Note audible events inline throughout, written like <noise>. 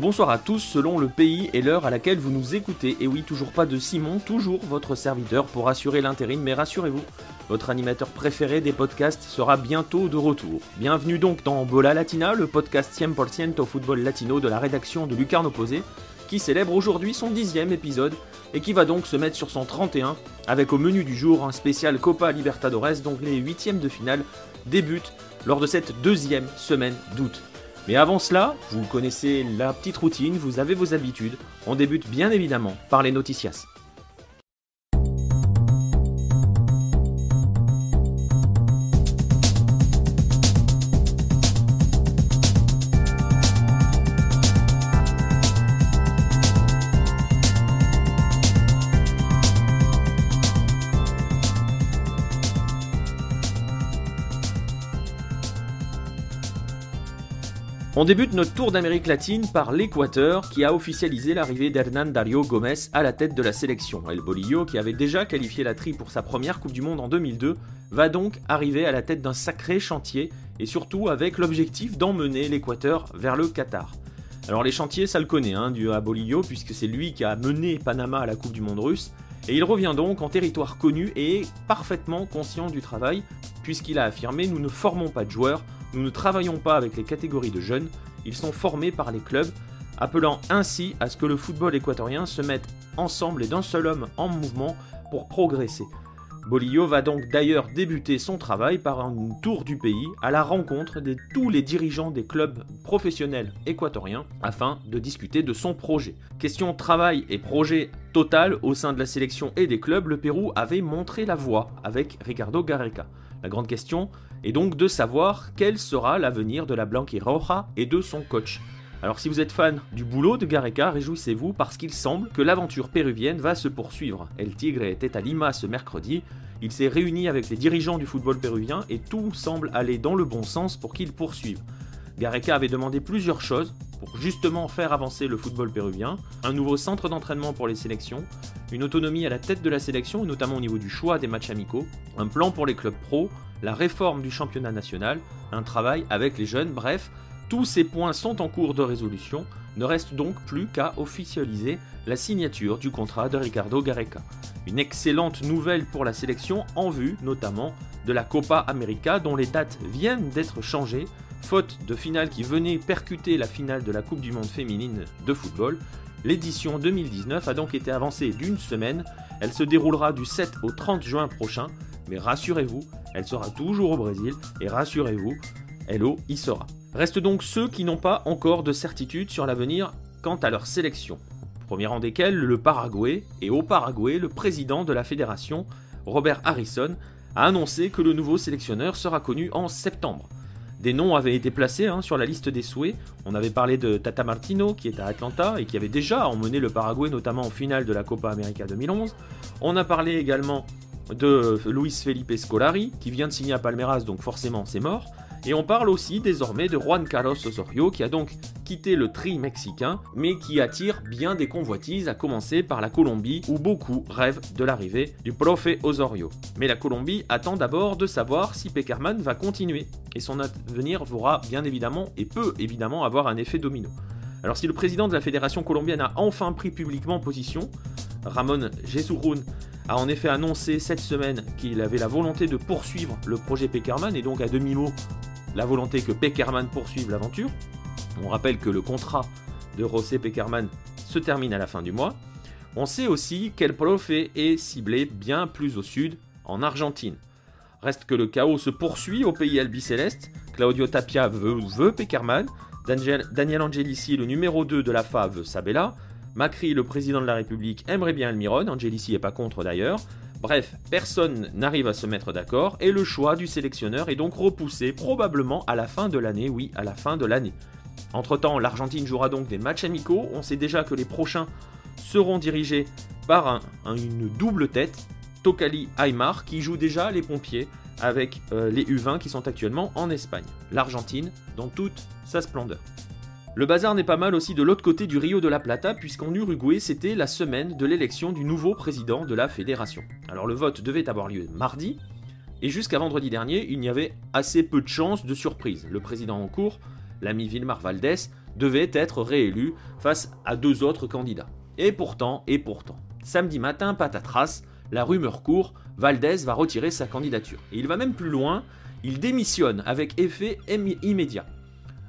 Bonsoir à tous selon le pays et l'heure à laquelle vous nous écoutez. Et oui, toujours pas de Simon, toujours votre serviteur pour assurer l'intérim, mais rassurez-vous, votre animateur préféré des podcasts sera bientôt de retour. Bienvenue donc dans Bola Latina, le podcast 100% au football latino de la rédaction de Lucarne Opposé, qui célèbre aujourd'hui son dixième épisode et qui va donc se mettre sur son 31 avec au menu du jour un spécial Copa Libertadores, donc les huitièmes de finale débutent lors de cette deuxième semaine d'août. Mais avant cela, vous connaissez la petite routine, vous avez vos habitudes. On débute bien évidemment par les noticias. On débute notre tour d'Amérique latine par l'Équateur qui a officialisé l'arrivée d'Hernan Dario Gomez à la tête de la sélection. El Bolillo, qui avait déjà qualifié la tri pour sa première Coupe du Monde en 2002, va donc arriver à la tête d'un sacré chantier et surtout avec l'objectif d'emmener l'Équateur vers le Qatar. Alors les chantiers, ça le connaît, hein, à Bolillo, puisque c'est lui qui a mené Panama à la Coupe du Monde russe, et il revient donc en territoire connu et parfaitement conscient du travail, puisqu'il a affirmé Nous ne formons pas de joueurs, nous ne travaillons pas avec les catégories de jeunes, ils sont formés par les clubs, appelant ainsi à ce que le football équatorien se mette ensemble et d'un seul homme en mouvement pour progresser. Bolillo va donc d'ailleurs débuter son travail par un tour du pays à la rencontre de tous les dirigeants des clubs professionnels équatoriens afin de discuter de son projet. Question travail et projet total au sein de la sélection et des clubs, le Pérou avait montré la voie avec Ricardo Gareca. La grande question est donc de savoir quel sera l'avenir de la Roja et de son coach. Alors si vous êtes fan du boulot de Gareca, réjouissez-vous parce qu'il semble que l'aventure péruvienne va se poursuivre. El Tigre était à Lima ce mercredi, il s'est réuni avec les dirigeants du football péruvien et tout semble aller dans le bon sens pour qu'il poursuive. Gareca avait demandé plusieurs choses pour justement faire avancer le football péruvien, un nouveau centre d'entraînement pour les sélections, une autonomie à la tête de la sélection, notamment au niveau du choix des matchs amicaux, un plan pour les clubs pro, la réforme du championnat national, un travail avec les jeunes, bref, tous ces points sont en cours de résolution, ne reste donc plus qu'à officialiser la signature du contrat de Ricardo Gareca. Une excellente nouvelle pour la sélection en vue notamment de la Copa América dont les dates viennent d'être changées, faute de finale qui venait percuter la finale de la Coupe du Monde féminine de football. L'édition 2019 a donc été avancée d'une semaine, elle se déroulera du 7 au 30 juin prochain, mais rassurez-vous, elle sera toujours au Brésil et rassurez-vous, Hello y sera. Restent donc ceux qui n'ont pas encore de certitude sur l'avenir quant à leur sélection. Premier rang desquels le Paraguay, et au Paraguay, le président de la fédération, Robert Harrison, a annoncé que le nouveau sélectionneur sera connu en septembre. Des noms avaient été placés hein, sur la liste des souhaits. On avait parlé de Tata Martino, qui est à Atlanta et qui avait déjà emmené le Paraguay, notamment en finale de la Copa América 2011. On a parlé également de Luis Felipe Scolari, qui vient de signer à Palmeiras, donc forcément c'est mort. Et on parle aussi désormais de Juan Carlos Osorio qui a donc quitté le tri mexicain mais qui attire bien des convoitises à commencer par la Colombie où beaucoup rêvent de l'arrivée du profe Osorio. Mais la Colombie attend d'abord de savoir si Peckerman va continuer et son avenir pourra bien évidemment et peut évidemment avoir un effet domino. Alors si le président de la fédération colombienne a enfin pris publiquement position, Ramon Jesurun a en effet annoncé cette semaine qu'il avait la volonté de poursuivre le projet Peckerman et donc à demi-mot la volonté que Peckerman poursuive l'aventure. On rappelle que le contrat de José Peckerman se termine à la fin du mois. On sait aussi quel profe est ciblé bien plus au sud, en Argentine. Reste que le chaos se poursuit au pays albicéleste. Claudio Tapia veut, veut Peckerman. Daniel, Daniel Angelici, le numéro 2 de la FA, veut Sabella. Macri, le président de la République, aimerait bien Almiron. Angelici n'est pas contre d'ailleurs. Bref, personne n'arrive à se mettre d'accord et le choix du sélectionneur est donc repoussé probablement à la fin de l'année, oui, à la fin de l'année. Entre-temps, l'Argentine jouera donc des matchs amicaux, on sait déjà que les prochains seront dirigés par une double tête, Tokali Aymar, qui joue déjà les pompiers avec euh, les U20 qui sont actuellement en Espagne. L'Argentine dans toute sa splendeur. Le bazar n'est pas mal aussi de l'autre côté du Rio de la Plata, puisqu'en Uruguay, c'était la semaine de l'élection du nouveau président de la fédération. Alors le vote devait avoir lieu mardi, et jusqu'à vendredi dernier, il n'y avait assez peu de chances de surprise. Le président en cours, l'ami Vilmar Valdés, devait être réélu face à deux autres candidats. Et pourtant, et pourtant, samedi matin, patatras, la rumeur court, Valdez va retirer sa candidature. Et il va même plus loin, il démissionne avec effet immédiat.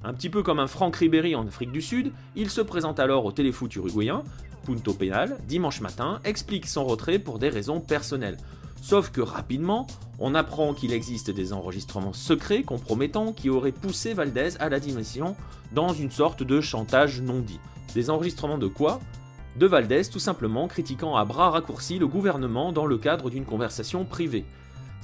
Un petit peu comme un Franck Ribéry en Afrique du Sud, il se présente alors au téléfoot uruguayen, Punto Penal, dimanche matin, explique son retrait pour des raisons personnelles. Sauf que rapidement, on apprend qu'il existe des enregistrements secrets compromettants qui auraient poussé Valdez à la démission dans une sorte de chantage non dit. Des enregistrements de quoi? De Valdez tout simplement critiquant à bras raccourcis le gouvernement dans le cadre d'une conversation privée.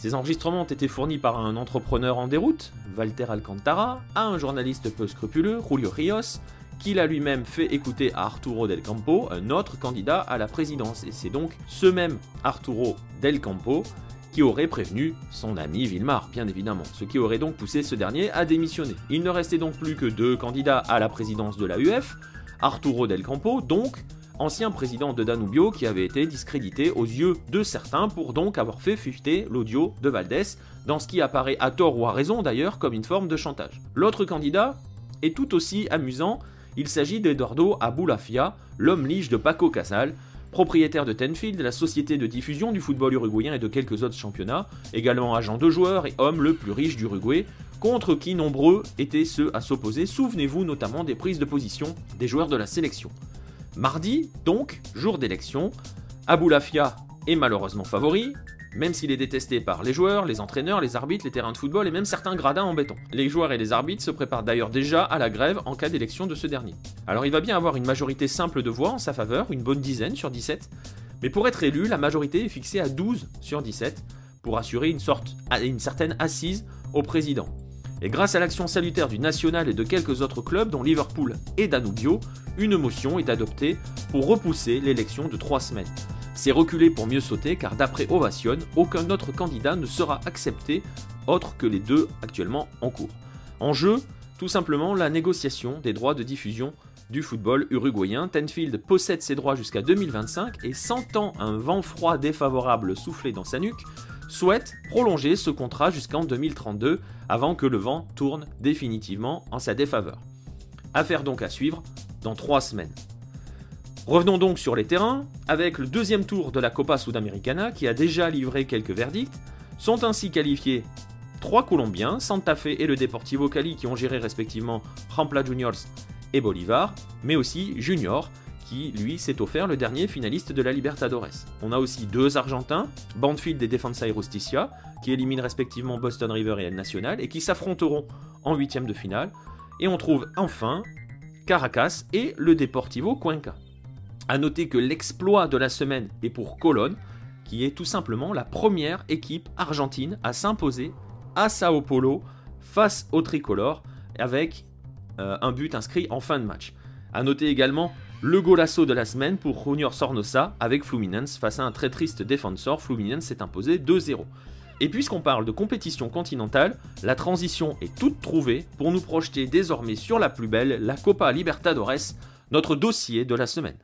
Ces enregistrements ont été fournis par un entrepreneur en déroute, Walter Alcantara, à un journaliste peu scrupuleux, Julio Rios, qu'il a lui-même fait écouter à Arturo Del Campo, un autre candidat à la présidence. Et c'est donc ce même Arturo Del Campo qui aurait prévenu son ami Vilmar, bien évidemment, ce qui aurait donc poussé ce dernier à démissionner. Il ne restait donc plus que deux candidats à la présidence de la UF, Arturo Del Campo, donc ancien président de Danubio qui avait été discrédité aux yeux de certains pour donc avoir fait fuiter l'audio de Valdés, dans ce qui apparaît à tort ou à raison d'ailleurs comme une forme de chantage. L'autre candidat est tout aussi amusant il s'agit d'Eduardo Abulafia, l'homme lige de Paco Casal, propriétaire de Tenfield, la société de diffusion du football uruguayen et de quelques autres championnats, également agent de joueurs et homme le plus riche d'Uruguay, contre qui nombreux étaient ceux à s'opposer, souvenez-vous notamment des prises de position des joueurs de la sélection. Mardi, donc, jour d'élection, Abulafia est malheureusement favori, même s'il est détesté par les joueurs, les entraîneurs, les arbitres, les terrains de football et même certains gradins en béton. Les joueurs et les arbitres se préparent d'ailleurs déjà à la grève en cas d'élection de ce dernier. Alors il va bien avoir une majorité simple de voix en sa faveur, une bonne dizaine sur 17, mais pour être élu, la majorité est fixée à 12 sur 17, pour assurer une certaine assise au président. Et grâce à l'action salutaire du National et de quelques autres clubs, dont Liverpool et Danubio, une motion est adoptée pour repousser l'élection de 3 semaines. C'est reculer pour mieux sauter car d'après Ovation, aucun autre candidat ne sera accepté autre que les deux actuellement en cours. En jeu, tout simplement la négociation des droits de diffusion du football uruguayen. Tenfield possède ses droits jusqu'à 2025 et sentant un vent froid défavorable souffler dans sa nuque, souhaite prolonger ce contrat jusqu'en 2032 avant que le vent tourne définitivement en sa défaveur. Affaire donc à suivre dans trois semaines. Revenons donc sur les terrains, avec le deuxième tour de la Copa Sudamericana qui a déjà livré quelques verdicts, sont ainsi qualifiés trois Colombiens, Santa Fe et le Deportivo Cali qui ont géré respectivement Rampla Juniors et Bolivar, mais aussi Junior qui lui s'est offert le dernier finaliste de la Libertadores. On a aussi deux Argentins, Banfield et Defensa y Justicia, qui éliminent respectivement Boston River et El Nacional et qui s'affronteront en huitième de finale. Et on trouve enfin Caracas et le Deportivo Cuenca. A noter que l'exploit de la semaine est pour Colón, qui est tout simplement la première équipe argentine à s'imposer à Sao Paulo face au tricolore avec euh, un but inscrit en fin de match. A noter également le golasso de la semaine pour Junior Sornosa avec Fluminense face à un très triste défenseur. Fluminense s'est imposé 2-0. Et puisqu'on parle de compétition continentale, la transition est toute trouvée pour nous projeter désormais sur la plus belle, la Copa Libertadores, notre dossier de la semaine.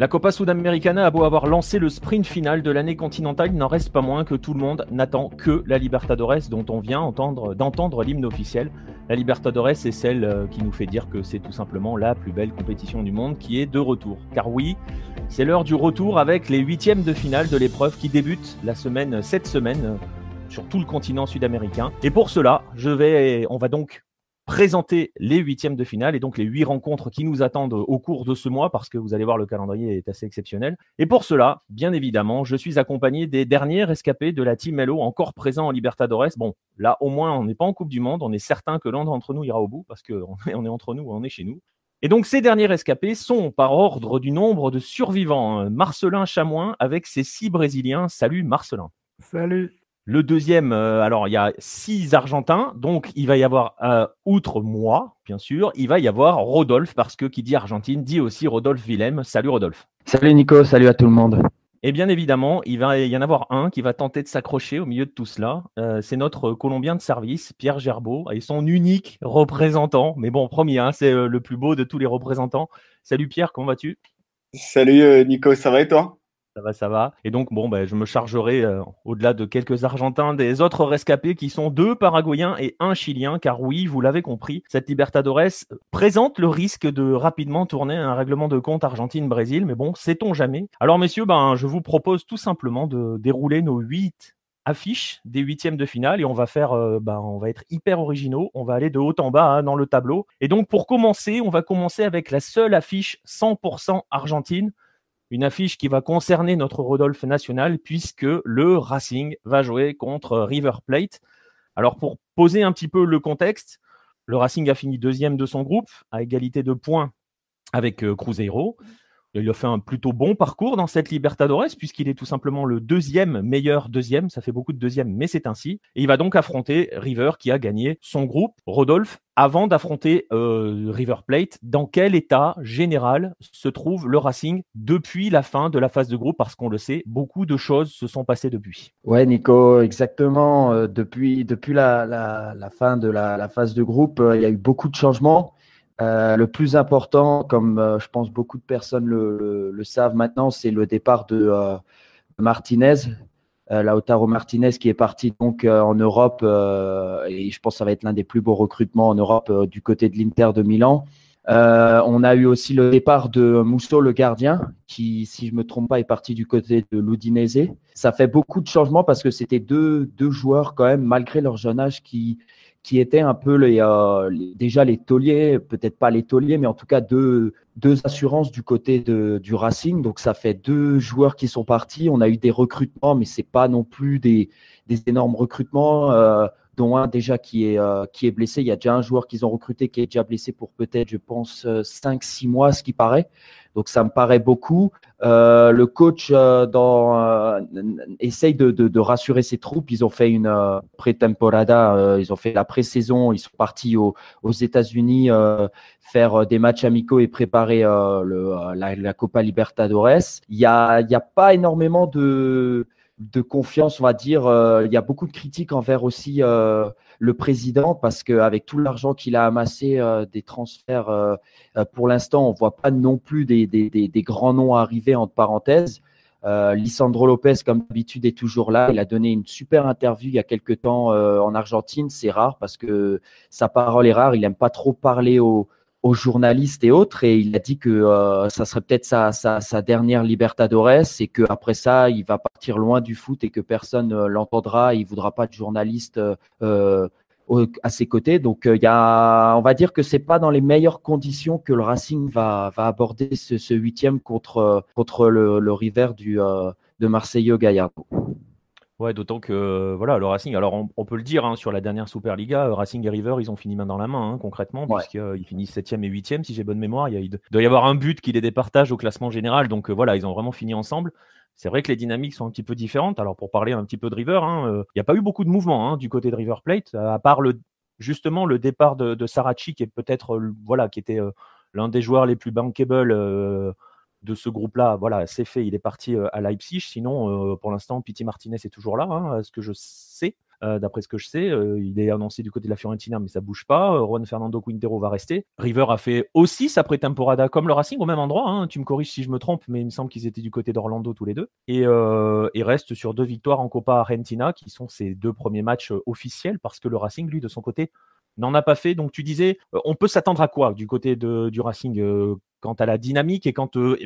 La Copa Sudamericana a beau avoir lancé le sprint final de l'année continentale, il n'en reste pas moins que tout le monde n'attend que la Libertadores dont on vient d'entendre l'hymne officiel. La Libertadores est celle euh, qui nous fait dire que c'est tout simplement la plus belle compétition du monde qui est de retour. Car oui, c'est l'heure du retour avec les huitièmes de finale de l'épreuve qui débute la semaine, cette semaine euh, sur tout le continent sud-américain. Et pour cela, je vais, on va donc présenter les huitièmes de finale et donc les huit rencontres qui nous attendent au cours de ce mois parce que vous allez voir le calendrier est assez exceptionnel. Et pour cela, bien évidemment, je suis accompagné des derniers rescapés de la Team Mello encore présents en Libertadores. Bon, là au moins on n'est pas en Coupe du Monde, on est certain que l'un d'entre nous ira au bout parce qu'on est, <laughs> on est entre nous, on est chez nous. Et donc ces derniers rescapés sont par ordre du nombre de survivants. Marcelin Chamoin avec ses six Brésiliens. Salut Marcelin. Salut. Le deuxième, alors il y a six Argentins, donc il va y avoir, outre moi, bien sûr, il va y avoir Rodolphe, parce que qui dit Argentine dit aussi Rodolphe Willem. Salut Rodolphe. Salut Nico, salut à tout le monde. Et bien évidemment, il va y en avoir un qui va tenter de s'accrocher au milieu de tout cela. Euh, c'est notre Colombien de service, Pierre Gerbeau, et son unique représentant. Mais bon, premier, hein, c'est euh, le plus beau de tous les représentants. Salut Pierre, comment vas-tu? Salut euh, Nico, ça va et toi? Ça va, ça va. Et donc, bon, ben, je me chargerai, euh, au-delà de quelques Argentins, des autres rescapés qui sont deux Paraguayens et un Chilien, car oui, vous l'avez compris, cette Libertadores présente le risque de rapidement tourner un règlement de compte Argentine-Brésil, mais bon, sait-on jamais. Alors, messieurs, ben, je vous propose tout simplement de dérouler nos huit affiches des huitièmes de finale et on va faire, euh, ben, on va être hyper originaux, on va aller de haut en bas hein, dans le tableau. Et donc, pour commencer, on va commencer avec la seule affiche 100% argentine une affiche qui va concerner notre Rodolphe national puisque le Racing va jouer contre River Plate. Alors pour poser un petit peu le contexte, le Racing a fini deuxième de son groupe à égalité de points avec euh, Cruzeiro. Il a fait un plutôt bon parcours dans cette Libertadores, puisqu'il est tout simplement le deuxième meilleur deuxième. Ça fait beaucoup de deuxième, mais c'est ainsi. Et il va donc affronter River, qui a gagné son groupe. Rodolphe, avant d'affronter euh, River Plate, dans quel état général se trouve le Racing depuis la fin de la phase de groupe? Parce qu'on le sait, beaucoup de choses se sont passées depuis. Ouais, Nico, exactement. Euh, depuis la, la, fin de la, la, phase de groupe, euh, il y a eu beaucoup de changements. Euh, le plus important, comme euh, je pense beaucoup de personnes le, savent maintenant, c'est le départ de euh, Martinez, Lautaro Martinez, qui est parti donc en Europe et je pense que ça va être l'un des plus beaux recrutements en Europe du côté de l'Inter de Milan. on a eu aussi le départ de Musso, le gardien, qui, si je me trompe pas, est parti du côté de l'Udinese. Ça fait beaucoup de changements parce que c'était deux, deux joueurs quand même, malgré leur jeune âge, qui, qui étaient un peu euh, les, déjà les tauliers, peut-être pas les tauliers, mais en tout cas deux, assurances du côté de, du Racing. Donc ça fait deux joueurs qui sont partis. On a eu des recrutements, mais c'est pas non plus des, des énormes recrutements. Euh, dont un déjà qui est, euh, qui est blessé. Il y a déjà un joueur qu'ils ont recruté qui est déjà blessé pour peut-être, je pense, 5-6 mois, ce qui paraît. Donc ça me paraît beaucoup. Euh, le coach euh, dans, euh, essaye de, de, rassurer ses troupes. Ils ont fait une euh, pré-temporada, euh, ils ont fait la pré-saison. Ils sont partis aux, États-Unis faire des matchs amicaux et préparer la, la, Copa Libertadores. Il n'y a, y a pas énormément de, de confiance, on va dire. il y a beaucoup de critiques envers aussi le président parce qu'avec tout l'argent qu'il a amassé euh, des transferts, euh, euh, pour l'instant, on voit pas non plus des, des, des, grands noms arriver entre parenthèses. Euh, Lisandro Lopez, comme d'habitude, est toujours là. Il a donné une super interview il y a quelques temps en Argentine. C'est rare parce que sa parole est rare. Il n'aime pas trop parler aux, aux journalistes et autres et il a dit que euh, ça serait peut-être sa, dernière Libertadores et que après ça il va partir loin du foot et que personne euh, l'entendra il voudra pas de journaliste euh, à ses côtés donc il y a on va dire que c'est pas dans les meilleures conditions que le Racing va, va aborder ce, huitième contre contre le, River du de Marseille Gallardo. Ouais, d'autant que voilà, le Racing, alors on, peut le dire hein, sur la dernière Superliga, euh, Racing et River, ils ont fini main dans la main, hein, concrètement, puisqu'ils euh, finissent 7e et 8e, si j'ai bonne mémoire. Il, doit y avoir un but qui les départage au classement général, donc euh, voilà, ils ont vraiment fini ensemble. C'est vrai que les dynamiques sont un petit peu différentes. Alors pour parler un petit peu de River, hein, il n'y a pas eu beaucoup de mouvements du côté de River Plate, à part le, justement le départ de, de Sarachi, qui est peut-être voilà, qui était l'un des joueurs les plus bankable de ce groupe-là, voilà, c'est fait, il est parti euh, à Leipzig. Sinon, euh, pour l'instant, Piti Martinez est toujours là, hein, ce que je sais. Euh, d'après ce que je sais, il est annoncé du côté de la Fiorentina, mais ça bouge pas. Juan Fernando Quintero va rester. River a fait aussi sa pré-temporada comme le Racing au même endroit. Hein. Tu me corriges si je me trompe, mais il me semble qu'ils étaient du côté d'Orlando tous les deux. Et, et reste sur deux victoires en Copa Argentina, qui sont ses deux premiers matchs officiels, parce que le Racing, lui, de son côté, n'en a pas fait. Donc tu disais, on peut s'attendre à quoi du côté de, du Racing quant à la dynamique et quant euh,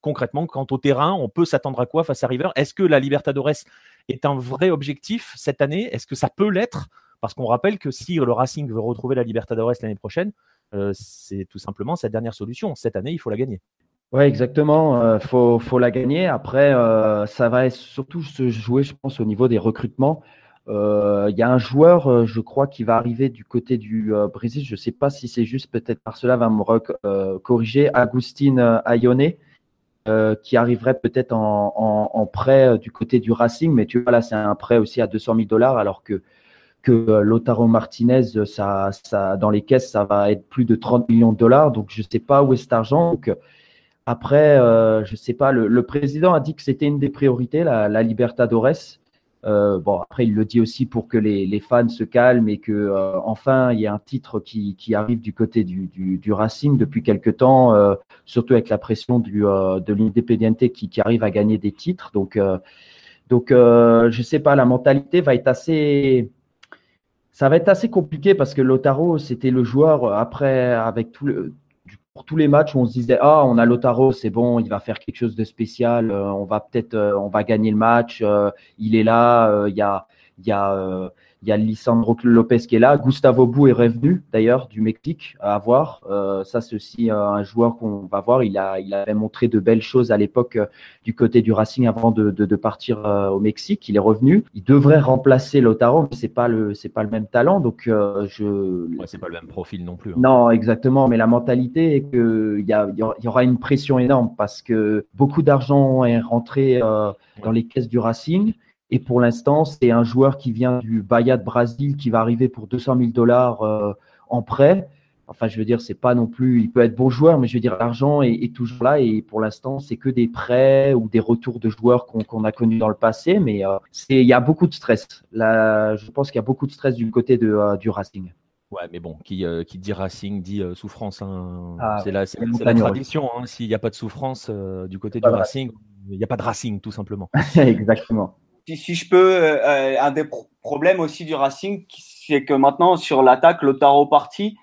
concrètement quant au terrain, on peut s'attendre à quoi face à River? Est-ce que la Libertadores est un vrai objectif cette année? Est-ce que ça peut l'être? Parce qu'on rappelle que si le Racing veut retrouver la Libertadores l'année prochaine, euh, c'est tout simplement sa dernière solution. Cette année, il faut la gagner. Oui, exactement. Il euh, faut, la gagner. Après, ça va surtout se jouer, je pense, au niveau des recrutements. Euh, il y a un joueur, euh, je crois, qui va arriver du côté du euh, Brésil. Je ne sais pas si c'est juste, peut-être par cela va me corriger. Agustin Ayone. qui arriverait peut-être en, prêt du côté du Racing, mais tu vois là c'est un prêt aussi à 200 000 dollars alors que Lotaro Martinez, ça, ça, dans les caisses, ça va être plus de 30 millions de dollars. Donc, je ne sais pas où est cet argent. Après, je ne sais pas, le, président a dit que c'était une des priorités, la Libertadores. Euh, bon, après, il le dit aussi pour que les, fans se calment et que euh, enfin il y ait un titre qui, arrive du côté du, du, Racing depuis quelque temps, euh, surtout avec la pression du, de l'Independiente qui, qui, arrive à gagner des titres. Donc, donc je sais pas, la mentalité va être assez, ça va être assez compliqué parce que Lotaro, c'était le joueur après avec tout le pour tous les matchs où on se disait ah on a Lotaro c'est bon il va faire quelque chose de spécial euh, on va peut-être euh, on va gagner le match euh, il est là il y a il y a il y a Lisandro Lopez qui est là. Gustavo Bou est revenu d'ailleurs du Mexique à voir. Euh, ça, c'est aussi euh, un joueur qu'on va voir. Il, a, il avait montré de belles choses à l'époque euh, du côté du Racing avant de, de, de partir au Mexique. Il est revenu. Il devrait remplacer Lotaro, mais c'est pas le c'est pas le même talent. Donc je. Ouais, c'est pas le même profil non plus. Hein. Non, exactement. Mais la mentalité est que il y, a, il y aura une pression énorme parce que beaucoup d'argent est rentré dans les caisses du Racing. Et pour l'instant, c'est un joueur qui vient du Bahia de Brésil qui va arriver pour 200 000 dollars euh, en prêt. Enfin, je veux dire, c'est pas non plus. Il peut être bon joueur, mais je veux dire, l'argent est, toujours là. Et pour l'instant, c'est que des prêts ou des retours de joueurs qu'on a connus dans le passé. Mais euh, c'est, il y a beaucoup de stress. Là, je pense qu'il y a beaucoup de stress du côté de, euh, du Racing. Ouais, mais bon, qui, qui dit Racing dit souffrance. Hein. Ah, c'est la, la, tradition. Hein. S'il n'y a pas de souffrance du côté du Racing, il n'y a pas de Racing, tout simplement. <laughs> Exactement si, je peux, euh, euh, un des problèmes aussi du Racing, c'est que maintenant sur l'attaque, Lotaro parti,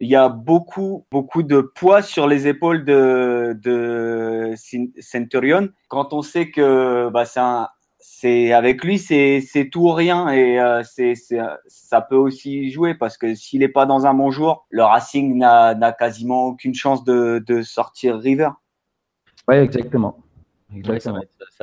il y a beaucoup, beaucoup de poids sur les épaules de, de Centurion. Quand on sait que bah, c'est avec lui, c'est tout ou rien et euh, c'est ça peut aussi jouer parce que s'il n'est pas dans un bon jour, le Racing n'a quasiment aucune chance de, de sortir River. Oui, exactement ça, va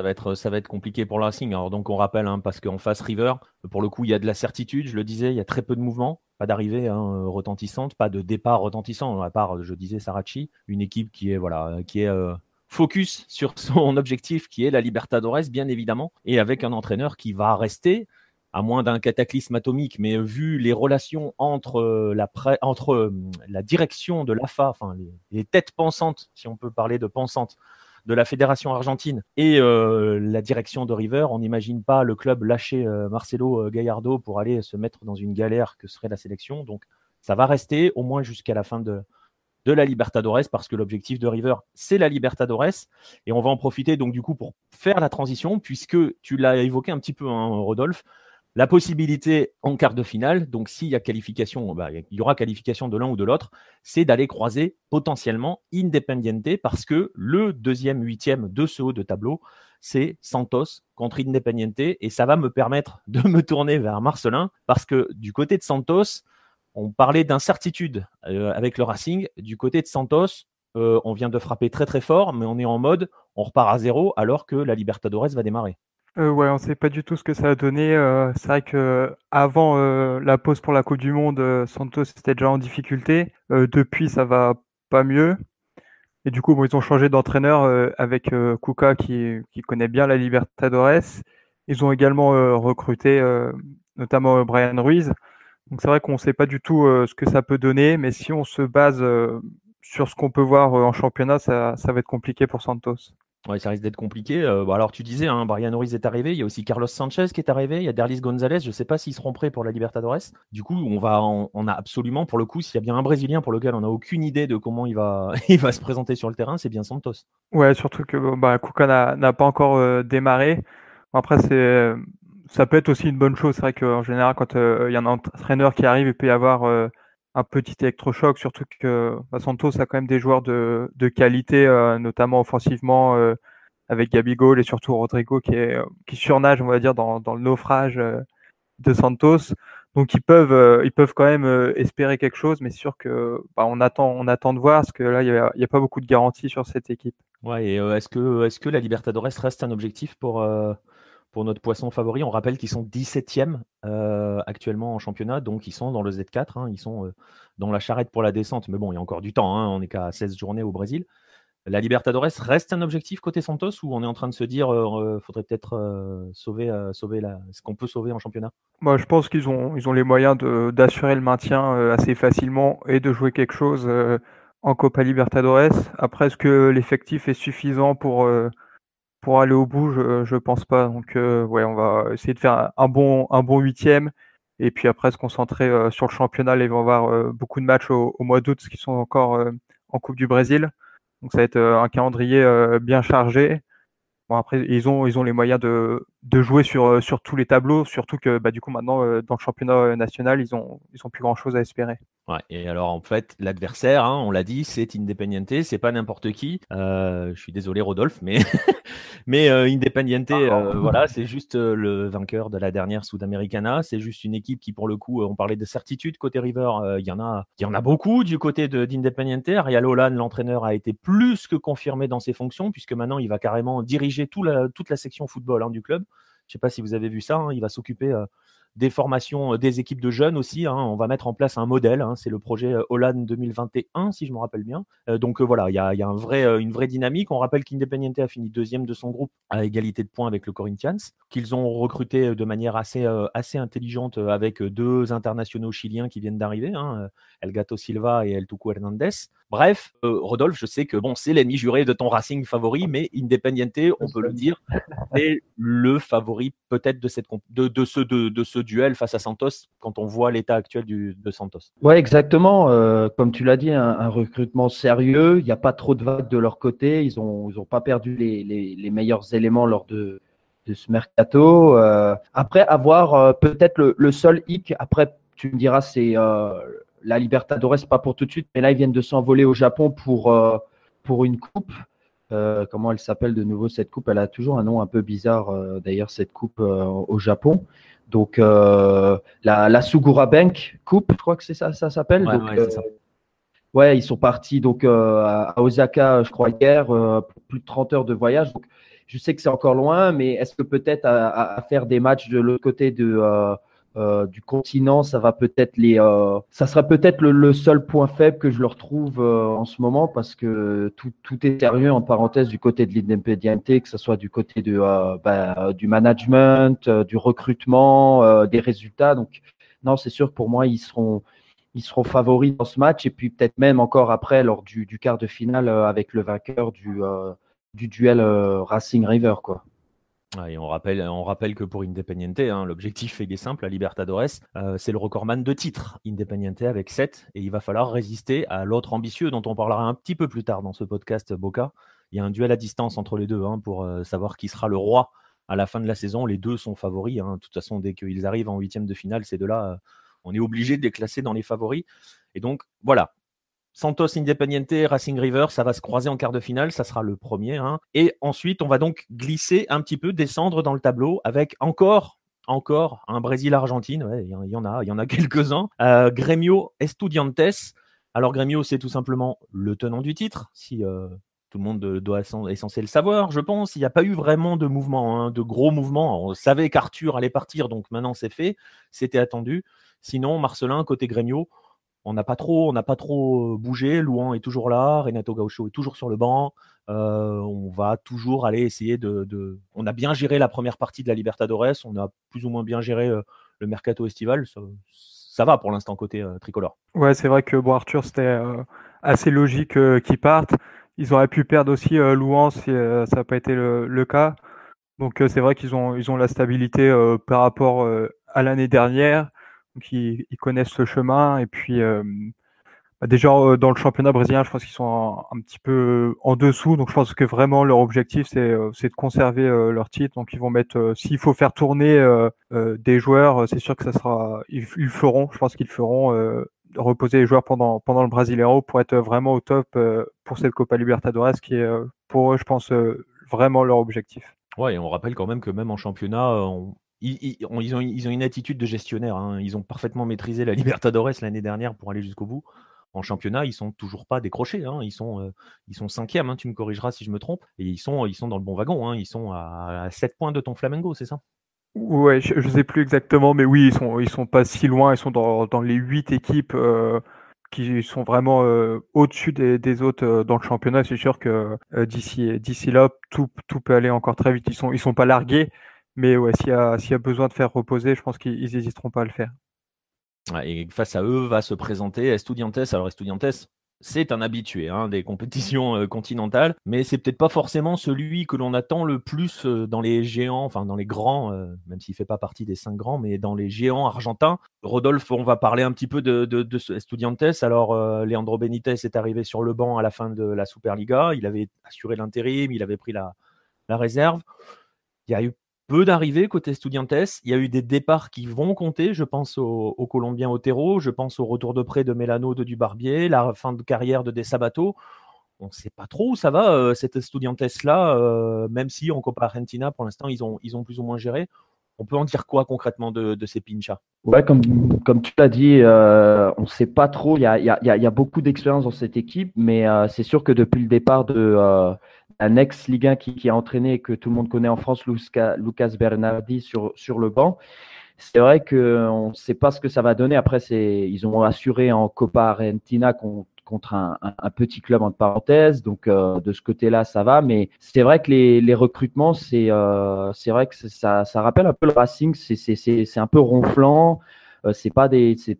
être, ça, va être, compliqué pour le Racing. Alors donc on rappelle, hein, parce qu'en face River, pour le coup, il y a de la certitude, je le disais, il y a très peu de mouvements, pas d'arrivée hein, retentissante, pas de départ retentissant, à part, je disais, Sarachi, une équipe qui est, voilà, qui est euh, focus sur son <laughs> objectif, qui est la Libertadores, bien évidemment, et avec un entraîneur qui va rester, à moins d'un cataclysme atomique, mais vu les relations entre euh, la, entre, euh, la direction de l'AFA, enfin les, les têtes pensantes, si on peut parler de pensantes, de la fédération argentine et euh, la direction de River, on n'imagine pas le club lâcher euh, Marcelo euh, Gallardo pour aller se mettre dans une galère que serait la sélection. Donc ça va rester au moins jusqu'à la fin de, la Libertadores parce que l'objectif de River, c'est la Libertadores. Et on va en profiter donc du coup pour faire la transition puisque tu l'as évoqué un petit peu, hein, Rodolphe la possibilité en quart de finale, donc s'il y a qualification, bah, il y aura qualification de l'un ou de l'autre, c'est d'aller croiser potentiellement Independiente parce que le deuxième huitième de ce haut de tableau, c'est Santos contre Independiente et ça va me permettre <laughs> de me tourner vers Marcelin parce que du côté de Santos, on parlait d'incertitude euh, avec le Racing. Du côté de Santos, euh, on vient de frapper très très fort, mais on est en mode on repart à zéro alors que la Libertadores va démarrer. Euh, ouais, on sait pas du tout ce que ça a donné. Euh, c'est vrai que avant euh, la pause pour la Coupe du Monde, Santos était déjà en difficulté. depuis, ça va pas mieux. Et du coup, bon, ils ont changé d'entraîneur avec Kuka qui, qui connaît bien la Libertadores. Ils ont également recruté notamment Brian Ruiz. Donc c'est vrai qu'on sait pas du tout ce que ça peut donner, mais si on se base sur ce qu'on peut voir en championnat, ça, ça va être compliqué pour Santos. Ouais, ça risque d'être compliqué. Euh, alors, tu disais, hein, Brian Ruiz est arrivé. Il y a aussi Carlos Sanchez qui est arrivé. Il y a Derlis Gonzalez. Je ne sais pas s'ils seront prêts pour la Libertadores. Du coup, on va, on, a absolument, pour le coup, s'il y a bien un Brésilien pour lequel on n'a aucune idée de comment il va, <laughs> il va se présenter sur le terrain, c'est bien Santos. Ouais, surtout que bah, n'a pas encore euh, démarré. Après, c'est, ça peut être aussi une bonne chose. C'est vrai qu'en général, quand euh, il y a un entraîneur qui arrive, il peut y avoir un petit électrochoc, surtout que bah, Santos a quand même des joueurs de, de qualité, euh, notamment offensivement, euh, avec Gabigol et surtout Rodrigo qui, est, euh, qui surnage, on va dire, dans, dans le naufrage de Santos. Donc ils peuvent, ils peuvent quand même espérer quelque chose, mais sûr que bah, on attend, on attend de voir, parce que là il n'y a, a, pas beaucoup de garanties sur cette équipe. Ouais, et est-ce que, est-ce que la Libertadores reste un objectif pour pour notre poisson favori. On rappelle qu'ils sont 17e euh, actuellement en championnat, donc ils sont dans le Z4, hein. ils sont euh, dans la charrette pour la descente. Mais bon, il y a encore du temps, hein. on n'est qu'à 16 journées au Brésil. La Libertadores reste un objectif côté Santos ou on est en train de se dire euh, faudrait peut-être sauver, sauver la... ce qu'on peut sauver en championnat? Moi, Je pense qu'ils ont, ont les moyens d'assurer le maintien assez facilement et de jouer quelque chose en Copa Libertadores. Après, est-ce que l'effectif est suffisant pour, pour aller au bout Je ne pense pas. Donc, ouais, on va essayer de faire un bon, un bon huitième et puis après se concentrer euh, sur le championnat. Ils vont avoir euh, beaucoup de matchs au, mois d'août, qui sont encore euh, en Coupe du Brésil. Donc ça va être un calendrier bien chargé. Bon, après, ils ont, ils ont les moyens de, de jouer sur, sur tous les tableaux, surtout que bah, du coup, maintenant, dans le championnat national, ils ont, ils ont plus grand-chose à espérer. Ouais, et alors, en fait, l'adversaire, hein, on l'a dit, c'est Independiente, c'est pas n'importe qui. je suis désolé, Rodolphe, mais <laughs> mais euh, Independiente, euh, <laughs> voilà, c'est juste euh, le vainqueur de la dernière Sudamericana. C'est juste une équipe qui, pour le coup, on parlait de certitude côté River. Il y en a, y en a beaucoup du côté d'Independiente. Ariel Holan, l'entraîneur, a été plus que confirmé dans ses fonctions puisque maintenant il va carrément diriger tout la, toute la section football hein, du club. Je sais pas si vous avez vu ça. Hein, il va s'occuper des formations des équipes de jeunes aussi. Hein. On va mettre en place un modèle. Hein. C'est le projet Holland 2021, si je me rappelle bien. donc voilà, il y a, y a un vrai, une vraie dynamique. On rappelle qu'Independiente a fini deuxième de son groupe à égalité de points avec le Corinthians, qu'ils ont recruté de manière assez, assez intelligente avec deux internationaux chiliens qui viennent d'arriver, hein, El Gato Silva et El Tucu Hernandez. Bref, Rodolphe, je sais que bon, c'est l'ennemi juré de ton Racing favori, mais Independiente, on peut le dire, <laughs> c'est le favori peut-être de, cette, de, de, ce, de, de ce duel face à Santos quand on voit l'état actuel de Santos. Ouais, exactement. Euh, comme tu l'as dit, un, recrutement sérieux. Il n'y a pas trop de vagues de leur côté. Ils n'ont ils ont pas perdu les, les, les, meilleurs éléments lors de, de ce mercato. Euh, après, avoir euh, peut-être le, le, seul hic, après, tu me diras, c'est la Libertadores, pas pour tout de suite, mais là, ils viennent de s'envoler au Japon pour, pour une coupe. comment elle s'appelle de nouveau cette coupe? Elle a toujours un nom un peu bizarre, d'ailleurs, cette coupe au Japon. Donc, euh, la, la, Sugura Bank Coupe, je crois que c'est ça, ça s'appelle. Ouais, ouais, ils sont partis donc euh, à Osaka, je crois hier, euh, pour plus de 30 heures de voyage. Donc, je sais que c'est encore loin, mais est-ce que peut-être à, à, faire des matchs de l'autre côté de euh, du continent, ça va peut-être les, euh, ça sera peut-être le, seul point faible que je leur trouve euh, en ce moment parce que tout, tout, est sérieux en parenthèse du côté de l'Independiente, que ce soit du côté de, bah, du management, du recrutement, des résultats. Donc non, c'est sûr pour moi ils seront, ils seront favoris dans ce match et puis peut-être même encore après lors du, du quart de finale avec le vainqueur du, du duel Racing River quoi rappelle, on rappelle que pour Independiente, hein, l'objectif est simple, la Libertadores, euh, c'est le recordman de titres, Independiente avec 7, et il va falloir résister à l'autre ambitieux dont on parlera un petit peu plus tard dans ce podcast Boca. Il y a un duel à distance entre les deux hein, pour euh, savoir qui sera le roi à la fin de la saison. Les deux sont favoris. Hein. De toute façon, dès qu'ils arrivent en huitième de finale, ces deux-là, euh, on est obligé de les classer dans les favoris. Et donc, voilà, Santos Independiente, Racing River, ça va se croiser en quart de finale, ça sera le premier. Hein. Et ensuite, on va donc glisser un petit peu, descendre dans le tableau avec encore, encore un Brésil-Argentine. Il y, en a, il y en a <laughs> quelques-uns. Euh, Gremio Estudiantes. Alors Gremio, c'est tout simplement le tenant du titre, si euh, tout le monde doit est censé le savoir, je pense. Il n'y a pas eu vraiment de mouvement, hein, de gros mouvements. On savait qu'Arthur allait partir, donc maintenant c'est fait. C'était attendu. Sinon, Marcelin, côté Gremio, on n'a pas trop, trop bougé. Louan est toujours là, Renato Gaucho est toujours sur le banc. on va toujours aller essayer de, On a bien géré la première partie de la Libertadores, on a plus ou moins bien géré le mercato estival. Ça, va pour l'instant côté tricolore. Ouais, c'est vrai que bon Arthur, c'était assez logique qu'il parte. Ils auraient pu perdre aussi Louan si ça n'a pas été le, cas. Donc c'est vrai qu'ils ont, ils ont la stabilité par rapport à l'année dernière qui ils, connaissent ce chemin. Et puis, euh, bah, déjà, euh, dans le championnat brésilien, je pense qu'ils sont un, petit peu en dessous. Donc, je pense que vraiment, leur objectif, c'est euh, de conserver leur titre. Donc, ils vont mettre, s'il faut faire tourner des joueurs, c'est sûr que ça sera, ils, feront, je pense qu'ils feront reposer les joueurs pendant, pendant le Brasileiro pour être vraiment au top pour cette Copa Libertadores qui est pour eux, je pense, vraiment leur objectif. Ouais, et on rappelle quand même que même en championnat, on, ils, ont, une attitude de gestionnaire. Hein. Ils ont parfaitement maîtrisé la <laughs> Libertadores l'année dernière pour aller jusqu'au bout. En championnat, ils sont toujours pas décrochés. Hein. Ils sont, euh, cinquièmes. Hein. Tu me corrigeras si je me trompe. Et ils sont, dans le bon wagon. Ils sont à, 7 points de ton Flamengo, c'est ça? Ouais, je, ne sais plus exactement, mais oui, ils sont, sont pas si loin. Ils sont dans, les 8 équipes. Euh, qui sont vraiment au-dessus des, autres dans le championnat. C'est sûr que d'ici là, tout, tout peut aller encore très vite. Ils sont ils sont pas largués, mais ouais, s'il y a besoin de faire reposer, je pense qu'ils n'hésiteront pas à le faire. Et face à eux va se présenter Estudiantes. Alors Estudiantes, c'est un habitué hein, des compétitions euh, continentales, mais c'est peut-être pas forcément celui que l'on attend le plus euh, dans les géants, enfin dans les grands, euh, même s'il fait pas partie des cinq grands, mais dans les géants argentins. Rodolphe, on va parler un petit peu de, de, Estudiantes. Alors, Leandro Benitez est arrivé sur le banc à la fin de la Superliga. Il avait assuré l'intérim, il avait pris la, la réserve. Il y a eu peu d'arrivées côté Estudiantes. Il y a eu des départs qui vont compter. Je pense au, Colombien Otero, je pense au retour de près de Melano de Dubarbier, la fin de carrière de De Sabato. On ne sait pas trop où ça va, euh, cette Estudiantes-là, euh, même si en Copa Argentina, pour l'instant, ils ont, ils ont plus ou moins géré. On peut en dire quoi concrètement de, ces pinchas Ouais, comme, comme tu l'as dit, euh, on ne sait pas trop. Il y a, y a, beaucoup d'expérience dans cette équipe, mais c'est sûr que depuis le départ de, un ex-Ligue 1 qui, a entraîné, que tout le monde connaît en France, Lucas, Bernardi, sur, sur le banc. C'est vrai qu'on ne sait pas ce que ça va donner. Après, ils ont assuré en Copa Argentina contre un, petit club entre parenthèses. Donc, euh, de ce côté-là, ça va. Mais c'est vrai que les, recrutements, euh, c'est vrai que ça, rappelle un peu le Racing. C'est un peu ronflant. Euh, c'est pas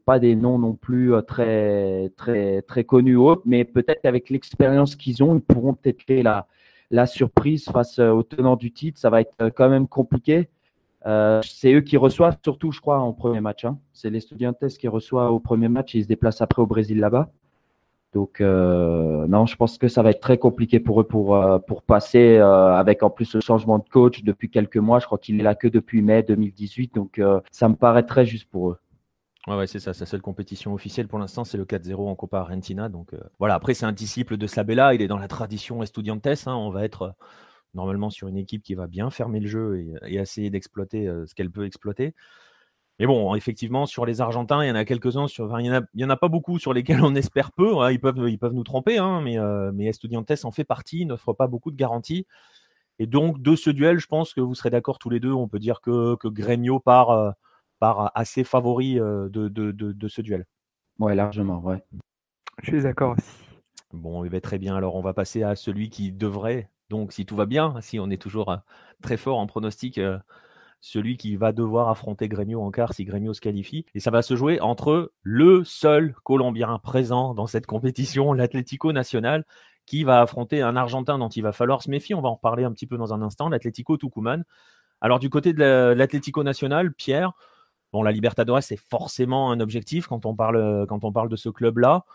pas des noms non plus très très très connus autres, mais peut-être qu'avec l'expérience qu'ils ont, ils pourront peut-être créer la la surprise face euh, au tenant du titre, ça va être euh, quand même compliqué. Euh, c'est eux qui reçoivent, surtout, je crois, en premier match. Hein. C'est les Studiantes qui reçoivent au premier match ils se déplacent après au Brésil là-bas. Donc, non, je pense que ça va être très compliqué pour eux pour, pour passer avec en plus le changement de coach depuis quelques mois. Je crois qu'il est là que depuis mai 2018. Donc, ça me paraît très juste pour eux. Ouais, c'est ça. Sa seule compétition officielle pour l'instant, c'est le 4-0 en Copa Argentina. Donc euh, voilà, après, c'est un disciple de Sabella. Il est dans la tradition estudiantes. Hein. On va être euh, normalement sur une équipe qui va bien fermer le jeu et, essayer d'exploiter euh, ce qu'elle peut exploiter. Mais bon, effectivement, sur les Argentins, il y en a quelques-uns. Sur... il n'y en, a... pas beaucoup sur lesquels on espère peu. Hein. Ils, peuvent, ils peuvent nous tromper, hein, mais, mais Estudiantes en fait partie, n'offre pas beaucoup de garanties. Et donc, de ce duel, je pense que vous serez d'accord tous les deux. On peut dire que, que Gremio part par assez favori de, de, de, ce duel. Ouais, largement, ouais. Je suis d'accord aussi. Bon, va très bien. Alors, on va passer à celui qui devrait, donc si tout va bien, si on est toujours très fort en pronostic, euh, celui qui va devoir affronter Grêmio en quart si Grêmio se qualifie. Et ça va se jouer entre le seul Colombien présent dans cette compétition, l'Atlético Nacional, qui va affronter un Argentin dont il va falloir se méfier. On va en reparler un petit peu dans un instant, l'Atlético Tucumán. Alors, du côté de l'Atlético Nacional, Pierre, Bon, la Libertadores, c'est forcément un objectif quand on parle, quand on parle de ce club-là.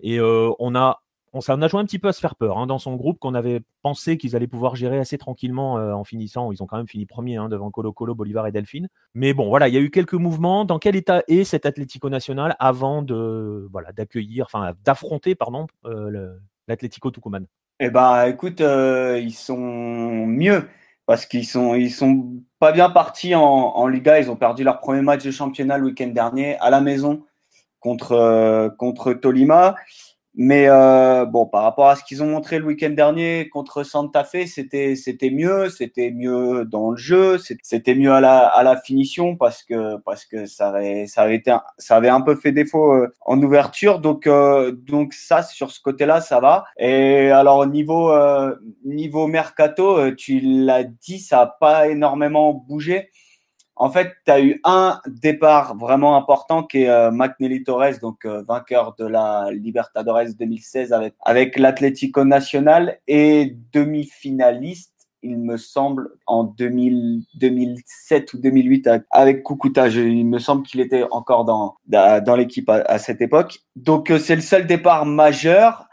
Et euh, on a on, ça, a joué un petit peu à se faire peur hein, dans son groupe qu'on avait pensé qu'ils allaient pouvoir gérer assez tranquillement euh, en finissant. Ils ont quand même fini premier hein, devant Colo Colo, Bolivar et Delphine. Mais bon, voilà, il y a eu quelques mouvements. Dans quel état est cet Atlético National avant de voilà d'accueillir, enfin d'affronter, pardon, euh, l'Atlético Tucumán? Eh ben, écoute, ils sont mieux parce qu'ils sont ils sont pas bien partis en, Liga. Ils ont perdu leur premier match de championnat le week-end dernier à la maison contre euh, contre Tolima. Mais euh, bon, par rapport à ce qu'ils ont montré le week-end dernier contre Santa Fe, c'était c'était mieux, c'était mieux dans le jeu, c'était mieux à la à la finition parce que parce que ça avait ça avait été ça avait un peu fait défaut euh, en ouverture. Donc euh, donc ça sur ce côté-là, ça va. Et alors niveau euh, niveau mercato, tu l'as dit, ça a pas énormément bougé. En fait, tu as eu un départ vraiment important qui est euh, Torres, donc euh, vainqueur de la Libertadores 2016 avec, avec l'Atlético Nacional et demi-finaliste, il me semble, en 2007 ou 2008 avec Kukuta. il me semble qu'il était encore dans, dans l'équipe à, à, cette époque. Donc, euh, c'est le seul départ majeur.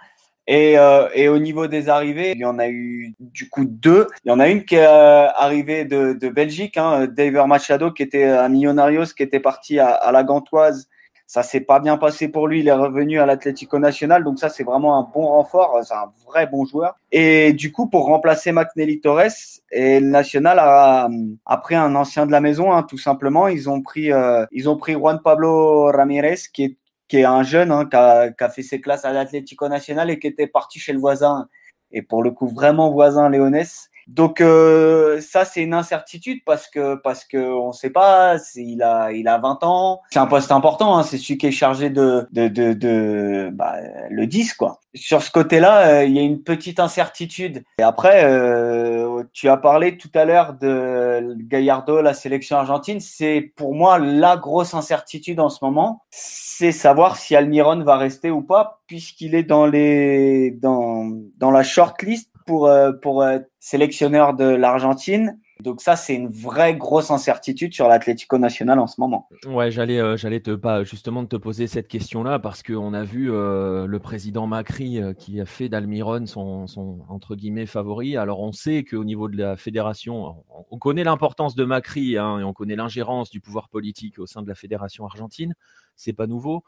Et, euh, et, au niveau des arrivées, il y en a eu du coup deux. Il y en a une qui est euh, arrivée de, de Belgique, hein, David Machado, qui était à Millonarios, qui était parti à, à la Gantoise. Ça s'est pas bien passé pour lui. Il est revenu à l'Atlético Nacional. Donc ça, c'est vraiment un bon renfort. C'est un vrai bon joueur. Et du coup, pour remplacer McNelly Torres, et le National a, a pris un ancien de la maison, hein, tout simplement. Ils ont pris, euh, ils ont pris Juan Pablo Ramirez, qui est qui est un jeune hein, qui, a, fait ses classes à l'Atlético Nacional et qui était parti chez le voisin, et pour le coup vraiment voisin léonès, Donc euh, ça c'est une incertitude parce que parce que on sait pas il a il a 20 ans, c'est un poste important, hein, c'est celui qui est chargé de de de, bah, le 10 quoi. Sur ce côté-là, euh, il y a une petite incertitude. Et après euh, tu as parlé tout à l'heure de Gallardo, la sélection argentine, c'est pour moi la grosse incertitude en ce moment, c'est savoir si Almiron va rester ou pas puisqu'il est dans les dans dans la shortlist pour, euh, pour être sélectionneur de l'Argentine. Donc ça, c'est une vraie grosse incertitude sur l'Atlético Nacional en ce moment. Ouais, j'allais, euh, j'allais te pas justement te poser cette question-là parce qu'on a vu euh, le président Macri qui a fait d'Almiron son, son, entre guillemets favori. Alors on sait qu'au niveau de la fédération, on, connaît l'importance de Macri hein, et on connaît l'ingérence du pouvoir politique au sein de la fédération argentine. C'est pas nouveau.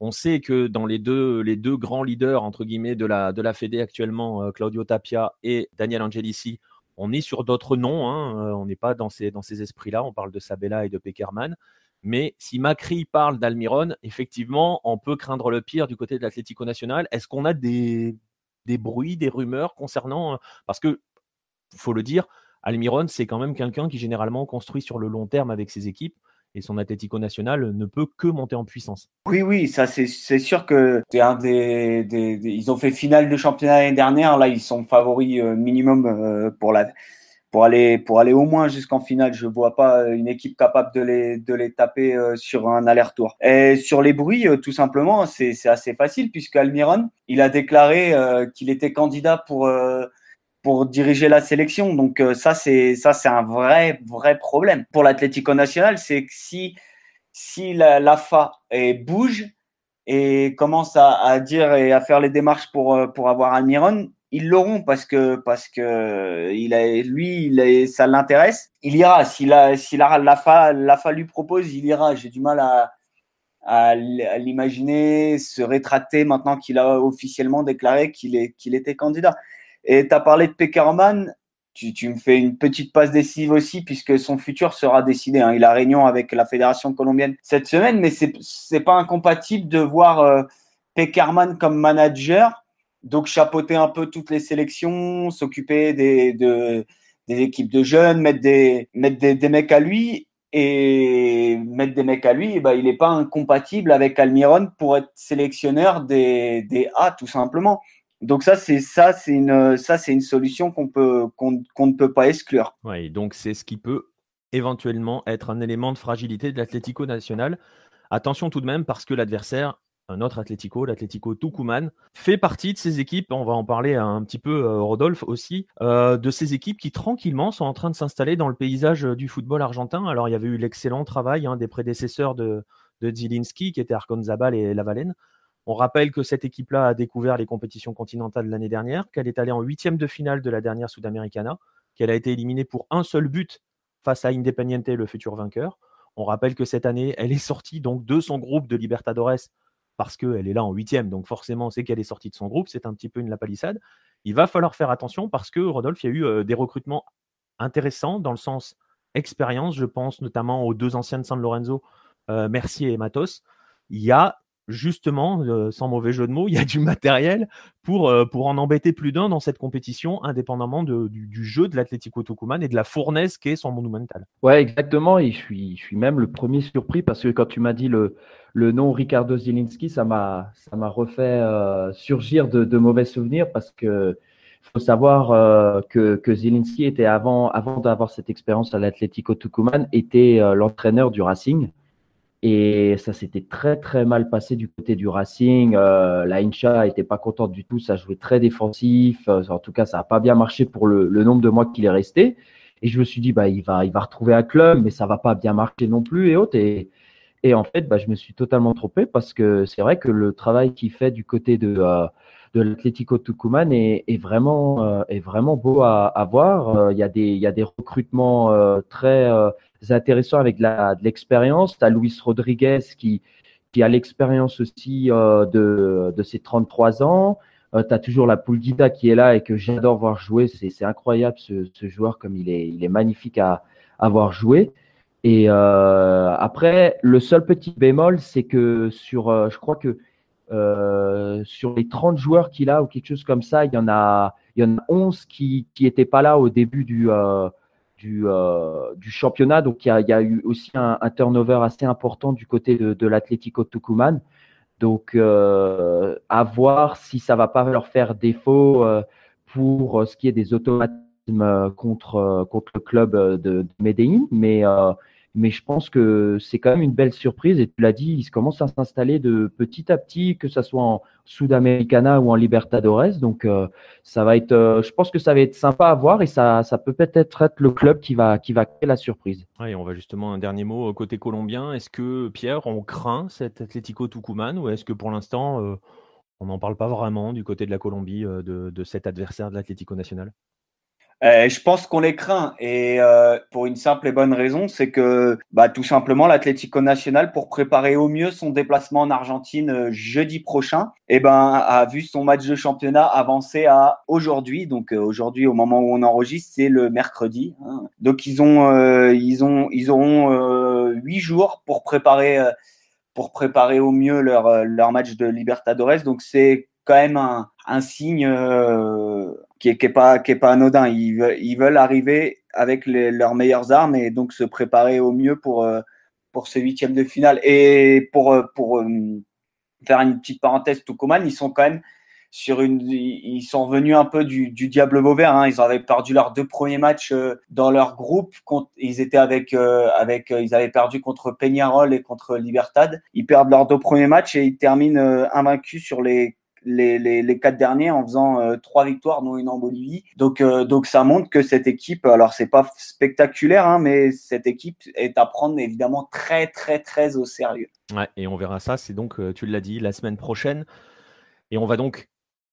On sait que dans les deux, les deux grands leaders entre guillemets de la, de la Fédé actuellement, euh, Claudio Tapia et Daniel Angelici, on est sur d'autres noms. Hein, euh, on n'est pas dans ces, esprits-là. On parle de Sabella et de Peckerman. Mais si Macri parle d'Almiron, effectivement, on peut craindre le pire du côté de l'Atlético National. Est-ce qu'on a des, des bruits, des rumeurs concernant. Euh, parce que, faut le dire, Almiron, c'est quand même quelqu'un qui généralement construit sur le long terme avec ses équipes et son Atlético National ne peut que monter en puissance. Oui, oui, ça c'est sûr que Ils ont fait finale de championnat l'année dernière, là ils sont favoris euh, minimum euh, pour aller pour aller au moins jusqu'en finale. Je vois pas une équipe capable de les de les taper euh, sur un aller-retour. Et sur les bruits, tout simplement, c'est assez facile puisque Almiron, il a déclaré qu'il était candidat pour pour diriger la sélection. Donc euh, ça, c'est ça, c'est un vrai vrai problème pour l'Atlético National. C'est que si si la, l'AFA bouge et commence à, dire et à faire les démarches pour euh, pour avoir Almiron, ils l'auront parce que parce que il a lui ça l'intéresse. Il ira si la si la l'AFA l'AFA lui propose, il ira. J'ai du mal à à l'imaginer se rétracter maintenant qu'il a officiellement déclaré qu'il est qu'il était candidat. Et tu as parlé de Peckerman. Tu, me fais une petite passe décisive aussi, puisque son futur sera décidé. Hein. Il a réunion avec la fédération colombienne cette semaine, mais c'est n'est pas incompatible de voir euh, comme manager, donc chapeauter un peu toutes les sélections, s'occuper des, équipes de jeunes, mettre des, mettre des, mecs à lui. Et mettre des mecs à lui, eh ben, il n'est pas incompatible avec Almiron pour être sélectionneur des, des A, tout simplement. Donc ça, c'est ça, c'est une ça, c'est une solution qu'on peut qu'on ne peut pas exclure. Oui, donc c'est ce qui peut éventuellement être un élément de fragilité de l'Atlético national. Attention tout de même parce que l'adversaire, un autre Atlético, l'Atlético Tucumán, fait partie de ces équipes. On va en parler un petit peu, euh, Rodolphe aussi, euh, de ces équipes qui tranquillement sont en train de s'installer dans le paysage euh, du football argentin. Alors il y avait eu l'excellent travail hein, des prédécesseurs de, de Zielinski, qui étaient Arconzabal et Lavalenne. On rappelle que cette équipe-là a découvert les compétitions continentales l'année dernière, qu'elle est allée en huitième de finale de la dernière Sudamericana, qu'elle a été éliminée pour un seul but face à Independiente, le futur vainqueur. On rappelle que cette année, elle est sortie donc de son groupe de Libertadores parce qu'elle est là en huitième, donc forcément, c'est qu'elle est sortie de son groupe. C'est un petit peu une lapalissade. Il va falloir faire attention parce que, Rodolphe, il y a eu euh, des recrutements intéressants dans le sens expérience. Je pense notamment aux deux anciens de San Lorenzo, euh, Mercier et Matos. Il y a justement, euh, sans mauvais jeu de mots, il y a <laughs> du matériel pour, euh, pour en embêter plus d'un dans cette compétition, indépendamment du, jeu de l'Atlético Tucumán et de la fournaise qu'est son monumental. Ouais, exactement. Et je suis, je suis même le premier surpris parce que quand tu m'as dit le, le nom Ricardo Zielinski, ça m'a, ça m'a refait euh, surgir de, de, mauvais souvenirs parce que faut savoir que, que Zielinski était avant, avant d'avoir cette expérience à l'Atlético Tucumán, était l'entraîneur du Racing. Et ça s'était très très mal passé du côté du Racing. Euh, la Incha n'était pas contente du tout, ça jouait très défensif. Euh, en tout cas, ça n'a pas bien marché pour le, nombre de mois qu'il est resté. Et je me suis dit, bah, il va, il va retrouver un club, mais ça va pas bien marcher non plus et autres. Et, et en fait, bah, je me suis totalement trompé parce que c'est vrai que le travail qu'il fait du côté de, euh, de l'Atlético Tucumán est, est, vraiment, euh, est vraiment beau à, à voir. Il y, a des, il y a des recrutements très intéressant avec de l'expérience. Tu as Luis Rodriguez qui, qui a l'expérience aussi euh, de, de ses 33 ans. Euh, tu as toujours la Pulguida qui est là et que j'adore voir jouer. C'est incroyable ce, ce, joueur comme il est, il est magnifique à, à voir jouer. Et euh, après, le seul petit bémol, c'est que sur, euh, je crois que sur les 30 joueurs qu'il a ou quelque chose comme ça, il y en a, il y en a 11 qui n'étaient pas là au début du, du, du championnat. Donc il y, a, eu aussi un, turnover assez important du côté de, de l'Atlético Tucumán. Donc à voir si ça va pas leur faire défaut pour ce qui est des automatismes contre, le club de, de. Mais mais je pense que c'est quand même une belle surprise. Et tu l'as dit, ils commencent à s'installer de petit à petit, que ce soit en Sudamericana ou en Libertadores. Donc, euh, ça va être, euh, je pense que ça va être sympa à voir et ça, ça peut peut-être être le club qui va, qui va créer la surprise. Oui, on va justement un dernier mot côté colombien. Est-ce que Pierre, on craint cet Atlético Tucumán ou est-ce que pour l'instant, euh, on n'en parle pas vraiment du côté de la Colombie de, de cet adversaire de l'Atlético National euh, je pense qu'on les craint et euh, pour une simple et bonne raison, c'est que bah, tout simplement l'Atlético Nacional, pour préparer au mieux son déplacement en Argentine euh, jeudi prochain, eh ben, a vu son match de championnat avancer à aujourd'hui. Donc aujourd'hui, au moment où on enregistre, c'est le mercredi. Hein. Donc ils ont, ils ont, ils auront huit jours pour préparer, pour préparer au mieux leur leur match de Libertadores. Donc c'est quand même un, un signe qui est, pas qui est pas anodin. Ils ils veulent arriver avec leurs meilleures armes et donc se préparer au mieux pour euh, pour ce huitième de finale. Et pour euh, pour euh, faire une petite parenthèse, Tucumán, ils sont quand même sur une, ils sont venus un peu du, du diable Vauvert. Hein. Ils avaient perdu leurs deux premiers matchs dans leur groupe. Ils étaient avec, avec, ils avaient perdu contre Peñarol et contre Libertad. Ils perdent leurs deux premiers matchs et ils terminent invaincus sur les les, les, quatre derniers en faisant euh, trois victoires, dont une en Bolivie. Donc, euh, donc ça montre que cette équipe, alors c'est pas spectaculaire, hein, mais cette équipe est à prendre évidemment très, très, très au sérieux. Ouais, et on verra ça. C'est donc, euh, tu l'as dit, la semaine prochaine. Et on va donc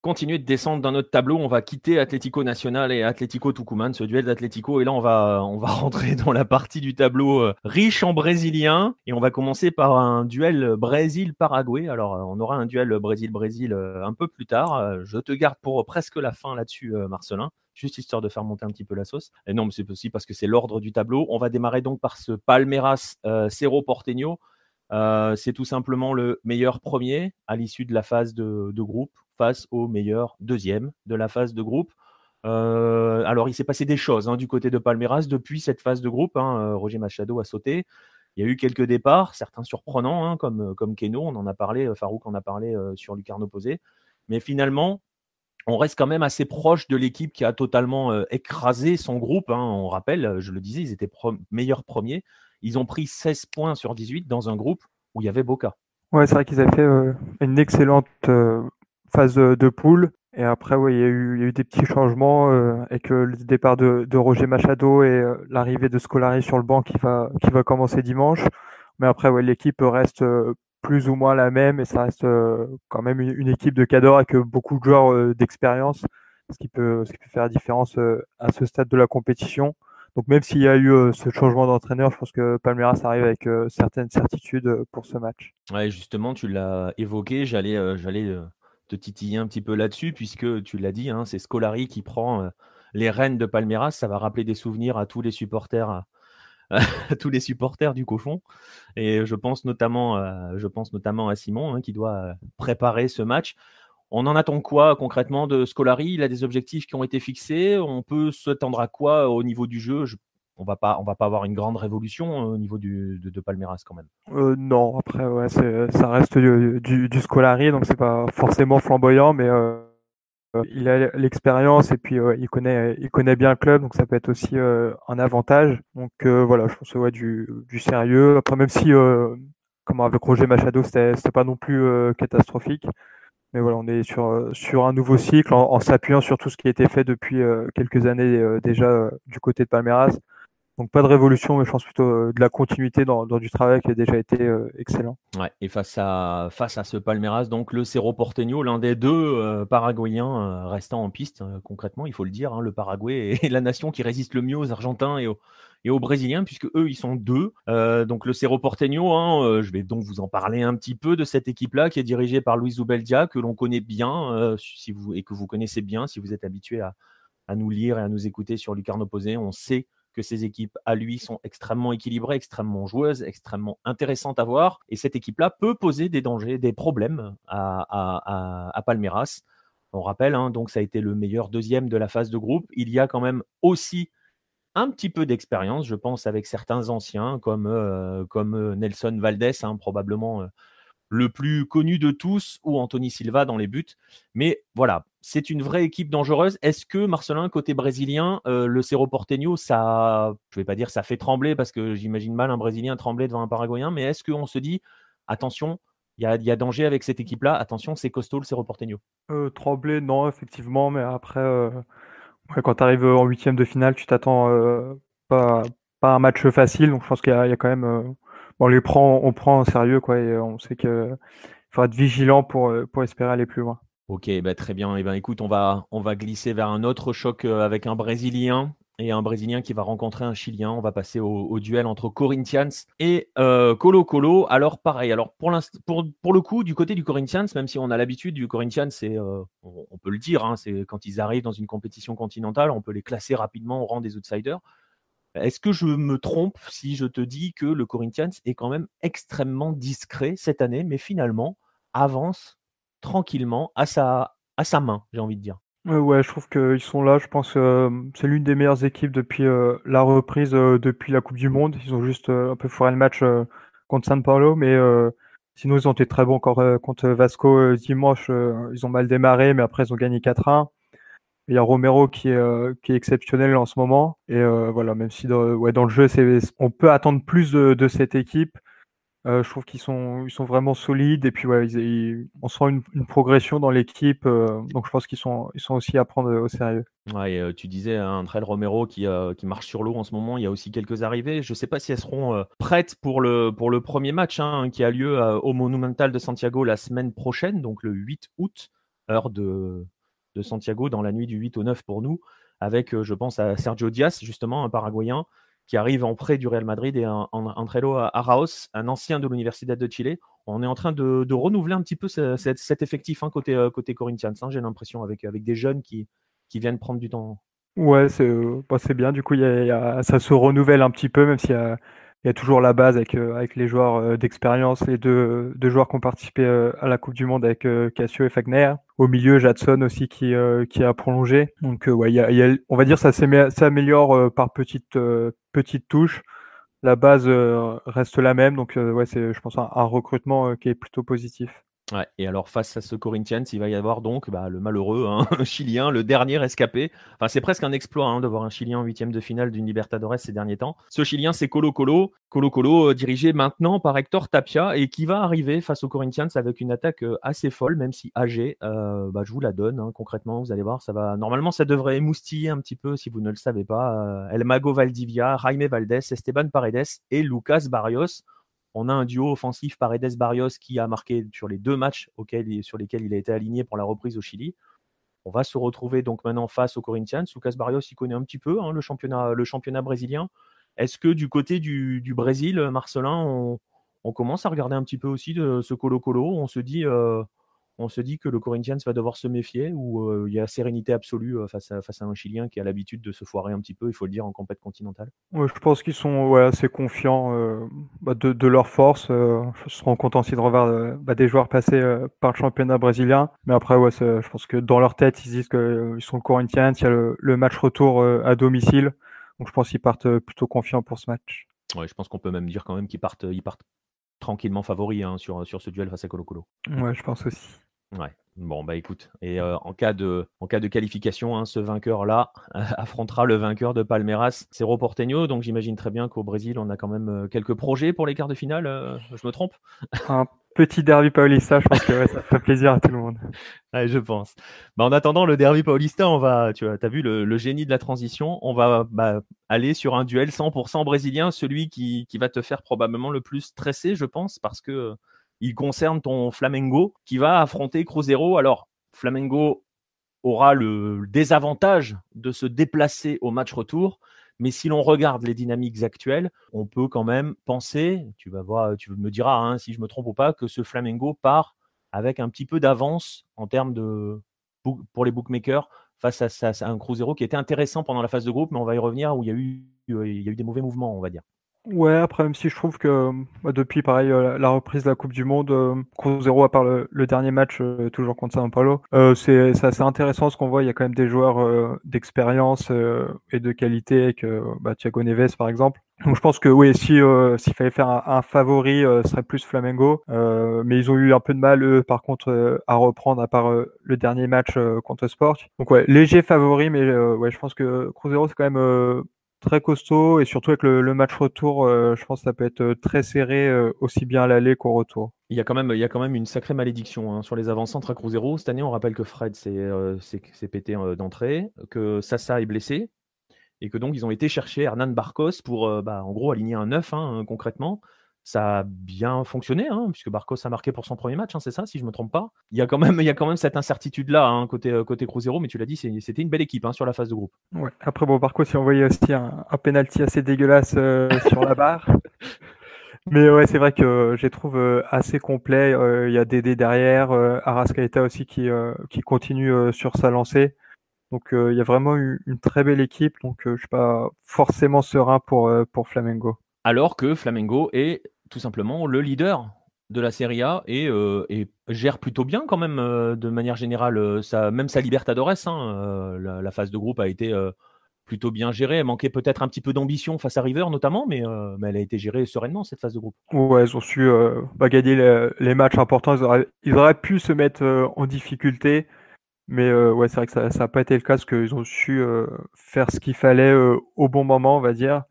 continuer de descendre dans notre tableau. On va quitter Atlético Nacional et Atlético Tucumán, ce duel d'Atlético. Et là, on va, on va <laughs> rentrer dans la partie du tableau euh, riche en brésiliens. Et on va commencer par un duel Brésil-Paraguay. Alors, euh, on aura un duel Brésil-Brésil euh, un peu plus tard. Je te garde pour presque la fin là-dessus, Marcelin juste histoire de faire monter un petit peu la sauce. Et non, mais c'est aussi parce que c'est l'ordre du tableau. On va démarrer donc par ce Palmeiras Cerro Porteño. c'est tout simplement le meilleur premier à l'issue de la phase de, de groupe face au meilleur deuxième de la phase de groupe. Euh, alors, il s'est passé des choses hein, du côté de Palmeiras depuis cette phase de groupe. Hein, euh, Roger Machado a sauté. Il y a eu quelques départs, certains surprenants, hein, comme, euh, comme Keno, on en a parlé, Farouk en a parlé sur Lucarno Posé. Mais finalement, on reste quand même assez proche de l'équipe qui a totalement écrasé son groupe. On rappelle, je le disais, ils étaient meilleurs premiers. Ils ont pris 16 points sur 18 dans un groupe où il y avait Boca. Ouais, c'est vrai qu'ils avaient fait une excellente phase de poule. Et après, ouais, il y, a eu, des petits changements euh, avec le départ de, Roger Machado et euh, l'arrivée de Scolari sur le banc qui va, qui va commencer dimanche. Mais après, ouais, l'équipe reste euh, plus ou moins la même et ça reste quand même une, équipe de cadors avec beaucoup de joueurs d'expérience, ce, qui peut, ce qui peut faire la différence à ce stade de la compétition. Donc même s'il y a eu ce changement d'entraîneur, je pense que Palmeiras arrive avec certaines certitudes pour ce match. Ouais, justement, tu l'as évoqué, j'allais j'allais te titiller un petit peu là-dessus, puisque tu l'as dit, hein, c'est Scolari qui prend euh, les rênes de Palmeiras. Ça va rappeler des souvenirs à tous les supporters, à, <laughs> tous les supporters du cochon. Et je pense notamment, notamment à Simon, hein, qui doit euh, préparer ce match. On en attend quoi concrètement de Scolari? Il a des objectifs qui ont été fixés. On peut s'attendre à quoi au niveau du jeu? On va pas on va pas avoir une grande révolution euh, au niveau du, de, Palmeiras quand même. Euh, non, après ouais, ça reste du, du, du Scolari, donc c'est pas forcément flamboyant, mais euh, il a l'expérience et puis il connaît il connaît bien le club, donc ça peut être aussi un avantage. Donc voilà, je pense ouais, du, du sérieux. Après même si comme avec Roger Machado, c'était pas non plus catastrophique. Mais voilà, on est sur, sur un nouveau cycle en, en s'appuyant sur tout ce qui a été fait depuis quelques années déjà du côté de Palmeiras. Donc pas de révolution, mais je pense plutôt euh, de la continuité dans, du travail qui a déjà été euh, excellent. Ouais, et face à, face à ce Palmeiras, donc le Cerro Porteño, l'un des deux euh, Paraguayens restant en piste, concrètement, il faut le dire, hein, le Paraguay <laughs> est la nation qui résiste le mieux aux Argentins et aux, et aux Brésiliens, puisque eux, ils sont deux. donc le Cerro Porteño, hein, je vais donc vous en parler un petit peu de cette équipe-là, qui est dirigée par Luis Ubeldia, que l'on connaît bien, et que vous connaissez bien, si vous êtes habitué à, à nous lire et à nous écouter sur Lucarno Posé, on sait que ces équipes à lui sont extrêmement équilibrées, extrêmement joueuses, extrêmement intéressantes à voir. Et cette équipe-là peut poser des dangers, des problèmes à, Palmeiras. On rappelle, hein, donc ça a été le meilleur deuxième de la phase de groupe. Il y a quand même aussi un petit peu d'expérience, je pense, avec certains anciens comme, euh, euh, Nelson Valdez, hein, probablement euh, le plus connu de tous, ou Anthony Silva dans les buts. Mais voilà, c'est une vraie équipe dangereuse. Est-ce que Marcelin, côté brésilien, le Cerro Porteño, ça, je vais pas dire ça fait trembler parce que j'imagine mal un Brésilien trembler devant un Paraguayen, mais est-ce qu'on se dit, attention, il y, a, danger avec cette équipe-là, attention, c'est costaud le Cerro Porteño? Trembler, non, effectivement, mais après quand tu arrives en huitième de finale, tu t'attends euh, pas, pas un match facile. Donc je pense qu'il y, a quand même. Euh, on les prend, en sérieux, quoi, et on sait qu'il faut être vigilant euh, pour espérer aller plus loin. Ok, bah très bien. Eh ben, écoute, on va, on va glisser vers un autre choc avec un Brésilien et un Brésilien qui va rencontrer un Chilien. On va passer au, duel entre Corinthians et euh, Colo Colo. Alors pareil, alors pour, pour, pour, le coup, du côté du Corinthians, même si on a l'habitude du Corinthians, euh, on, peut le dire, hein, c'est quand ils arrivent dans une compétition continentale, on peut les classer rapidement au rang des outsiders. Est-ce que je me trompe si je te dis que le Corinthians est quand même extrêmement discret cette année, mais finalement avance tranquillement à sa, à sa main, j'ai envie de dire je trouve qu'ils sont là. Je pense que c'est l'une des meilleures équipes depuis la reprise depuis la Coupe du Monde. Ils ont juste un peu foiré le match contre San Paulo, mais sinon ils ont été très bons contre Vasco dimanche. ils ont mal démarré, mais après ils ont gagné 4-1. Il y a Romero qui est, exceptionnel en ce moment. Et voilà, même si dans, ouais, le jeu, on peut attendre plus de cette équipe. Euh, je trouve qu'ils sont, ils sont vraiment solides et puis ouais, on sent une, progression dans l'équipe. Euh, donc je pense qu'ils sont, ils sont aussi à prendre au sérieux. Ouais, euh, tu disais un hein, Romero qui, qui marche sur l'eau en ce moment. Il y a aussi quelques arrivées. Je ne sais pas si elles seront prêtes pour le, pour le premier match hein, qui a lieu au Monumental de Santiago la semaine prochaine, donc le 8 août, heure de, de Santiago, dans la nuit du 8 au 9 pour nous, avec, je pense, à Sergio Diaz, justement, un Paraguayen qui arrive en prêt du Real Madrid et un, Andrelo Araos, un ancien de l'Université de Chile. On est en train de, renouveler un petit peu cet, effectif hein, côté, euh, côté Corinthians, hein, j'ai l'impression, avec, avec des jeunes qui, qui viennent prendre du temps. Ouais, c'est euh, bah, bien. Du coup, ça se renouvelle un petit peu, même s'il y a, il y a toujours la base avec, euh, avec les joueurs euh, d'expérience, les deux, deux, joueurs qui ont participé euh, à la Coupe du Monde avec Cassio et Fagner. Au milieu, Jadson aussi qui, qui a prolongé. Donc, ouais, il y a, on va dire ça s'améliore par petites, petites touches. La base reste la même. Donc, ouais, c'est, je pense, un recrutement qui est plutôt positif. Et alors face à ce Corinthians, il va y avoir donc bah, le malheureux hein, <laughs> Chilien, le dernier escapé. Enfin, c'est presque un exploit hein, de un Chilien en huitième de finale d'une Libertadores ces derniers temps. Ce Chilien, c'est Colo Colo. Colo Colo, euh, dirigé maintenant par Hector Tapia et qui va arriver face au Corinthians avec une attaque euh, assez folle, même si âgé. Euh, bah, je vous la donne hein, concrètement, vous allez voir. Ça va. Normalement, ça devrait émoustiller un petit peu si vous ne le savez pas. El Mago Valdivia, Jaime Valdez, Esteban Paredes et Lucas Barrios. On a un duo offensif Paredes-Barrios qui a marqué sur les deux matchs sur lesquels il a été aligné pour la reprise au Chili. On va se retrouver donc maintenant face aux Corinthians. Lucas Barrios, il connaît un petit peu hein, le, championnat, le championnat brésilien. Est-ce que du côté du, Brésil, Marcelin, on, commence à regarder un petit peu aussi de ce colo-colo On se dit, euh, on se dit que le Corinthians va devoir se méfier ou euh, il y a sérénité absolue euh, face, à, face à un Chilien qui a l'habitude de se foirer un petit peu, il faut le dire, en compète continentale? Je pense qu'ils sont assez confiants euh, bah, de, leur force. ils seront contents aussi de revoir bah, des joueurs passés par le championnat brésilien. Mais après, ouais, je pense que dans leur tête, ils disent qu'ils sont le Corinthians. Il y a le, match retour à domicile. Donc je pense qu'ils partent plutôt confiants pour ce match. Ouais, je pense qu'on peut même dire quand même qu'ils partent, ils partent tranquillement favoris hein, sur, sur ce duel face à Colo Colo. Ouais, je pense aussi. Ouais. Bon, bah écoute, et en, cas de, en cas de qualification, hein, ce vainqueur-là <laughs> affrontera le vainqueur de Palmeiras, Cerro Porteño. Donc j'imagine très bien qu'au Brésil, on a quand même quelques projets pour les quarts de finale. je me trompe? Un petit derby paulista, je pense que ça ferait plaisir à tout le monde. <laughs> Ouais, je pense. Bah, en attendant le derby paulista, on va, tu as vu le, génie de la transition, on va bah, aller sur un duel 100% brésilien, celui qui, qui va te faire probablement le plus stresser, je pense, parce que il concerne ton Flamengo qui va affronter Cruzeiro. Alors, Flamengo aura le désavantage de se déplacer au match retour. Mais si l'on regarde les dynamiques actuelles, on peut quand même penser, tu vas voir, tu me diras hein, si je me trompe ou pas, que ce Flamengo part avec un petit peu d'avance en termes de pour les bookmakers face à, un Cruzeiro qui était intéressant pendant la phase de groupe, mais on va y revenir où il y a eu, il y a eu des mauvais mouvements, on va dire. Ouais, après, même si je trouve que bah, depuis, pareil, euh, la reprise de la Coupe du Monde, euh, Cruzeiro, à part le, dernier match, euh, toujours contre Sao Paulo, c'est assez intéressant ce qu'on voit. Il y a quand même des joueurs d'expérience et de qualité, avec bah, Thiago Neves, par exemple. Donc je pense que oui, si s'il fallait faire un, favori, ce serait plus Flamengo. mais ils ont eu un peu de mal, eux, par contre, à reprendre, à part le dernier match contre Sport. Donc ouais, léger favori, mais ouais, je pense que Cruzeiro, c'est quand même très costaud et surtout avec le, match retour, euh, je pense que ça peut être euh, très serré euh, aussi bien à l'aller qu'au retour. Il y, a quand même, une sacrée malédiction hein, sur les avant-centres à Cruzeiro. Cette année, on rappelle que Fred s'est pété d'entrée, que Sassa est blessé et que donc ils ont été chercher Hernan Barcos pour bah, en gros aligner un 9 hein, concrètement ça a bien fonctionné, hein, puisque Barcos a marqué pour son premier match, hein, c'est ça, si je ne me trompe pas? Il y a quand même, il y a quand même cette incertitude-là hein, côté, euh, côté Cruzeiro, mais tu l'as dit, c'était une belle équipe sur la phase de groupe. Ouais. Après, bon, Barcos, a envoyé aussi un, un penalty assez dégueulasse euh, sur la barre. <laughs> Mais ouais, c'est vrai que je les trouve euh, assez complets. Il y a Dédé derrière, Arascaeta aussi qui, qui continue sur sa lancée. Donc il y a vraiment une, une très belle équipe. Donc je suis pas forcément serein pour, pour Flamengo. Alors que Flamengo est tout simplement le leader de la Serie A et, euh, gère plutôt bien quand même euh, de manière générale. Euh, même sa Libertadores, hein, la, phase de groupe a été plutôt bien gérée. Elle manquait peut-être un petit peu d'ambition face à River notamment, mais, mais, elle a été gérée sereinement cette phase de groupe. Ouais, ils ont su bah, gagner les, matchs importants. Ils auraient, pu se mettre en difficulté. Mais ouais, c'est vrai que ça n'a pas été le cas parce qu'ils ont su faire ce qu'il fallait au bon moment, on va dire.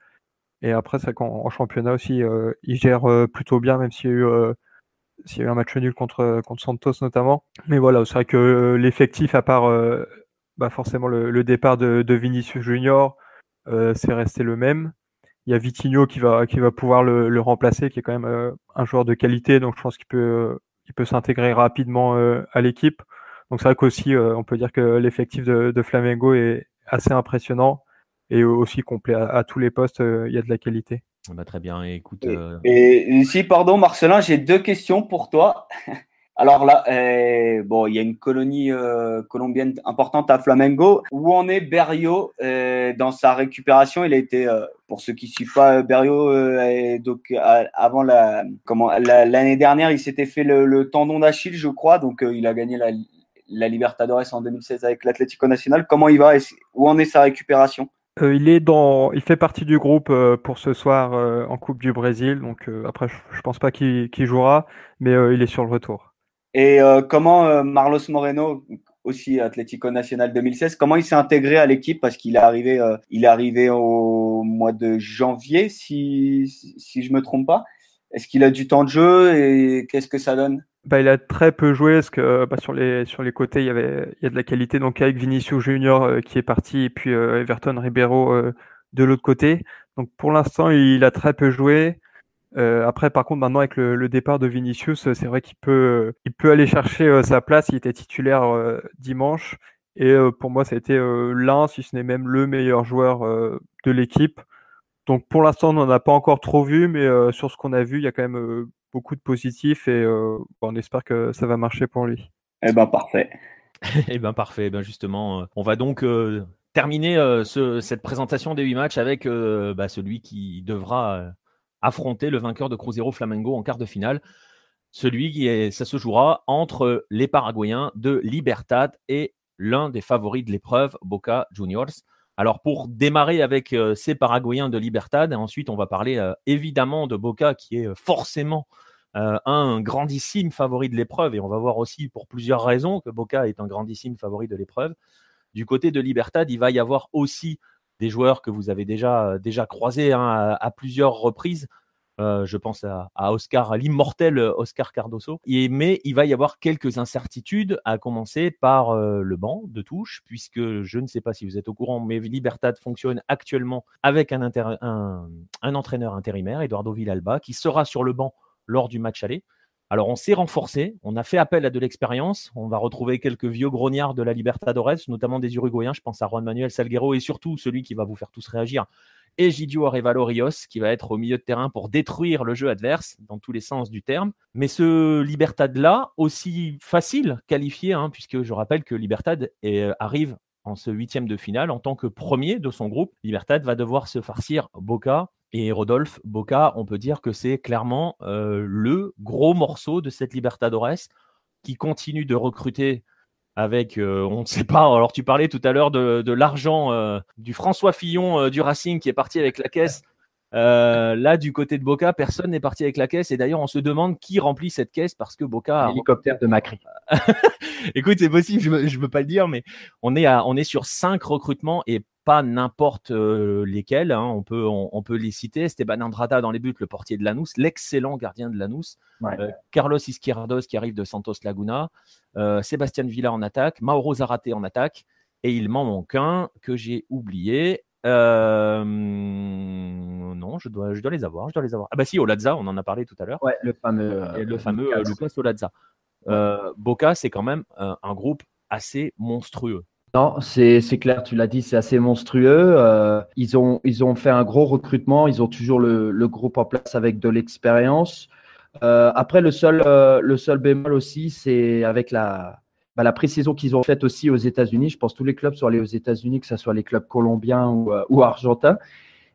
Et après, c'est qu'en championnat aussi, euh, il gère euh, plutôt bien, même s'il y euh, y a eu un match nul contre, Santos notamment. Mais voilà, c'est vrai que l'effectif, à part bah forcément le, départ de, Vinicius Junior, c'est resté le même. Il y a Vitinho qui va, pouvoir le, remplacer, qui est quand même un joueur de qualité, donc je pense qu'il peut, s'intégrer rapidement à l'équipe. Donc c'est vrai qu'aussi, on peut dire que l'effectif de Flamengo est assez impressionnant et aussi complet à, tous les postes, euh, il y a de la qualité. Ah bah, très bien, écoute. Et, euh, ici, pardon, Marcelin, j'ai deux questions pour toi. <laughs> Alors là, euh, bon, il y a une colonie colombienne importante à Flamengo. Où en est Berrio dans sa récupération? Il a été, pour ceux qui suivent pas Berrio, donc avant la, comment, l'année dernière, il s'était fait le, tendon d'Achille, je crois. Donc il a gagné la, la Libertadores en 2016 avec l'Atlético Nacional. Comment il va Où en est sa récupération? Euh, il est dans, il fait partie du groupe euh, pour ce soir euh, en Coupe du Brésil. Donc après, je, pense pas qu'il jouera, mais il est sur le retour. Et comment Marlos Moreno, aussi Atlético Nacional 2016, comment il s'est intégré à l'équipe? Parce qu'il est arrivé, au mois de janvier, si si je me trompe pas. Est-ce qu'il a du temps de jeu et qu'est-ce que ça donne? Bah, il a très peu joué parce que bah, sur les sur les côtés il y avait il y a de la qualité. Donc avec Vinicius Junior euh, qui est parti et puis euh, Everton Ribeiro euh, de l'autre côté. Donc pour l'instant il a très peu joué. Après par contre maintenant avec le, départ de Vinicius c'est vrai qu'il peut il peut aller chercher sa place. Il était titulaire dimanche. Et pour moi ça a été l'un si ce n'est même le meilleur joueur de l'équipe. Donc pour l'instant on n'en a pas encore trop vu mais sur ce qu'on a vu il y a quand même beaucoup de positifs et euh, on espère que ça va marcher pour lui. Eh ben parfait. <laughs> eh ben parfait. Eh ben justement, euh, on va donc euh, terminer cette présentation des huit matchs avec bah, celui qui devra affronter le vainqueur de Cruzeiro Flamengo en quart de finale. Celui qui est, ça se jouera entre les Paraguayens de Libertad et l'un des favoris de l'épreuve, Boca Juniors. Alors pour démarrer avec ces Paraguayens de Libertad, ensuite on va parler évidemment de Boca qui est forcément euh, un grandissime favori de l'épreuve, et on va voir aussi pour plusieurs raisons que Boca est un grandissime favori de l'épreuve. Du côté de Libertad, il va y avoir aussi des joueurs que vous avez déjà, déjà croisés hein, à, plusieurs reprises. Euh, je pense à, Oscar, l'immortel Oscar Cardoso. mais il va y avoir quelques incertitudes, à commencer par euh, le banc de touche, puisque je ne sais pas si vous êtes au courant, mais Libertad fonctionne actuellement avec un, un entraîneur intérimaire, Eduardo Villalba, qui sera sur le banc lors du match aller. Alors on s'est renforcé, on a fait appel à de l'expérience, on va retrouver quelques vieux grognards de la Libertadores, notamment des Uruguayens, je pense à Juan Manuel Salguero et surtout celui qui va vous faire tous réagir, Egidio Arevalo Rios, qui va être au milieu de terrain pour détruire le jeu adverse dans tous les sens du terme. Mais ce Libertad-là, aussi facile qualifié, hein, puisque je rappelle que Libertad euh, arrive en ce huitième de finale en tant que premier de son groupe. Libertad va devoir se farcir Boca et Rodolphe Boca. On peut dire que c'est clairement euh, le gros morceau de cette Libertadores qui continue de recruter avec, euh, on ne sait pas, alors tu parlais tout à l'heure de, l'argent euh, du François Fillon du Racing qui est parti avec la caisse. Là, du côté de Boca, personne n'est parti avec la caisse. Et d'ailleurs, on se demande qui remplit cette caisse parce que Boca. Hélicoptère de Macri. <laughs> Écoute, c'est possible, je ne veux pas le dire, mais on est, à, on est sur cinq recrutements et pas n'importe euh, lesquels. Hein. On, peut, on, peut les citer. Esteban Andrada dans les buts, le portier de Lanús, l'excellent gardien de Lanús. Euh, Carlos Izquierdos qui arrive de Santos Laguna. Euh, Sébastien Villa en attaque. Mauro Zarate en attaque. Et il m'en manque un que j'ai oublié. Non, je dois, je dois les avoir. Je dois les avoir. Ah bah si, Oladza, on en a parlé tout à l'heure. Ouais, le fameux, le fameux Lucas Oladza. Boca, c'est quand même un groupe assez monstrueux. Non, c'est clair, tu l'as dit, c'est assez monstrueux. Euh, ils, ont, ils ont fait un gros recrutement, ils ont toujours le, le groupe en place avec de l'expérience. Euh, après, le seul, euh, le seul bémol aussi, c'est avec la, bah, la précision qu'ils ont faite aussi aux États-Unis. Je pense que tous les clubs sont allés aux États-Unis, que ce soit les clubs colombiens ou, ou argentins.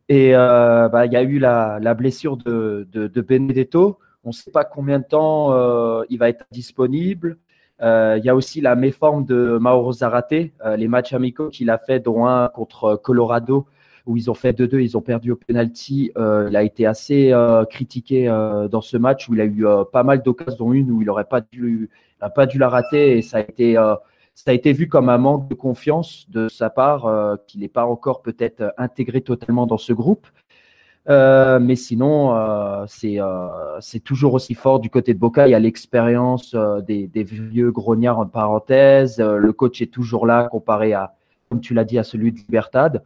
Et bah, il y a eu la, la blessure de, de, de Benedetto. On ne sait pas combien de temps il va être disponible. Euh, il y a aussi la méforme de Mauro Zarate, euh, les matchs amicaux qu'il a fait, dont un contre Colorado, où ils ont fait 2-2, ils ont perdu au penalty. Euh, il a été assez critiqué dans ce match où il a eu pas mal d'occasions, dont une où il n'aurait pas dû, pas dû la rater et ça a été ça a été vu comme un manque de confiance de sa part, qu'il n'est pas encore peut-être intégré totalement dans ce groupe. Euh, mais sinon, euh, euh, c'est toujours aussi fort du côté de Boca. Il y a l'expérience des, vieux grognards en parenthèse. le coach est toujours là comparé à, comme tu l'as dit, à celui de Libertad.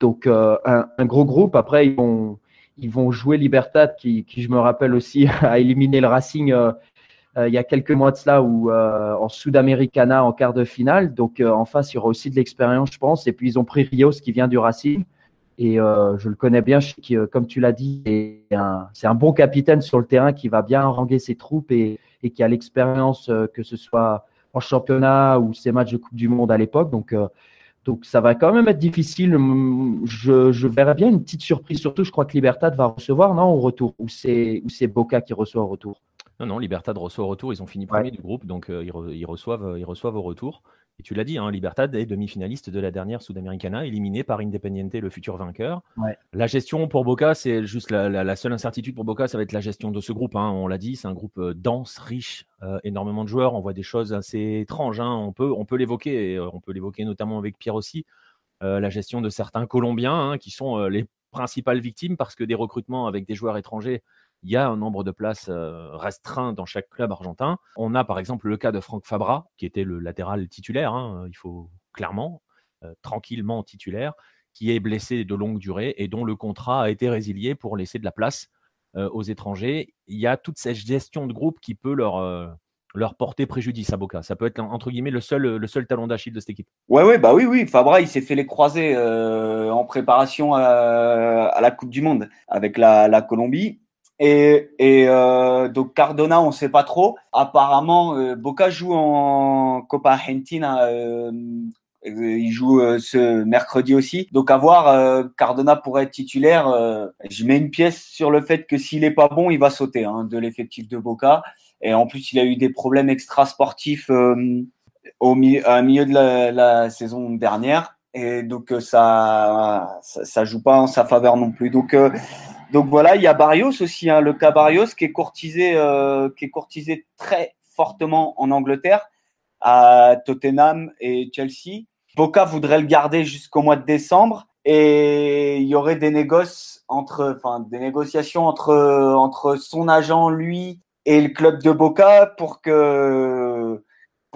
Donc, un, un, gros groupe. Après, ils vont, ils vont jouer Libertad, qui, qui, je me rappelle aussi, <laughs> a éliminé le Racing il y a quelques mois de cela, ou en Sudamericana en quart de finale. Donc, en face, il y aura aussi de l'expérience, je pense. Et puis, ils ont pris Rios, qui vient du Racing. Et euh, je le connais bien, qui, comme tu l'as dit, c'est un, bon capitaine sur le terrain qui va bien haranguer ses troupes et, qui a l'expérience, euh, que ce soit en championnat ou ses matchs de Coupe du Monde à l'époque. Donc, euh, ça va quand même être difficile. Je, je verrais bien une petite surprise. Surtout, je crois que Libertad va recevoir, non, au retour, ou c'est Boca qui reçoit au retour? Non, non, Libertad reçoit au retour. Ils ont fini premier du groupe, donc ils, ils, reçoivent, ils reçoivent au retour. Et tu l'as dit, hein, Libertad est demi-finaliste de la dernière Sudamericana, éliminé par Independiente, le futur vainqueur. La gestion pour Boca, c'est juste la, seule incertitude pour Boca, ça va être la gestion de ce groupe. Hein. On l'a dit, c'est un groupe euh, dense, riche, euh, énormément de joueurs. On voit des choses assez étranges. Hein. On peut, on peut l'évoquer, euh, on peut l'évoquer notamment avec Pierre aussi. la gestion de certains Colombiens qui sont les principales victimes parce que des recrutements avec des joueurs étrangers il y a un nombre de places euh, restreint dans chaque club argentin. On a par exemple le cas de Franck Fabra, qui était le latéral titulaire, hein, il faut clairement, euh, tranquillement titulaire, qui est blessé de longue durée et dont le contrat a été résilié pour laisser de la place euh, aux étrangers. Il y a toute cette gestion de groupe qui peut leur, leur porter préjudice à Boca. Ça peut être entre guillemets le seul, le seul talon d'Achille de cette équipe. Ouais, ouais, bah oui, oui. Fabra, il s'est fait les croiser en préparation à, la Coupe du Monde avec la, la Colombie. Et, et euh, donc Cardona, on sait pas trop. Apparemment, euh, Boca joue en Copa Argentina. Euh, il joue euh, ce mercredi aussi. Donc à voir, euh, Cardona pourrait être titulaire. je mets une pièce sur le fait que s'il est pas bon, il va sauter hein, de l'effectif de Boca. Et en plus, il a eu des problèmes extra-sportifs au milieu, milieu de la, la, saison dernière. Et donc ça, ça, ça, joue pas en sa faveur non plus. Donc donc voilà, il y a Barrios aussi, hein, le cas Barrios qui est courtisé, euh, qui est courtisé très fortement en Angleterre, à Tottenham et Chelsea. Boca voudrait le garder jusqu'au mois de décembre et il y aurait des des négociations entre entre son agent lui et le club de Boca pour que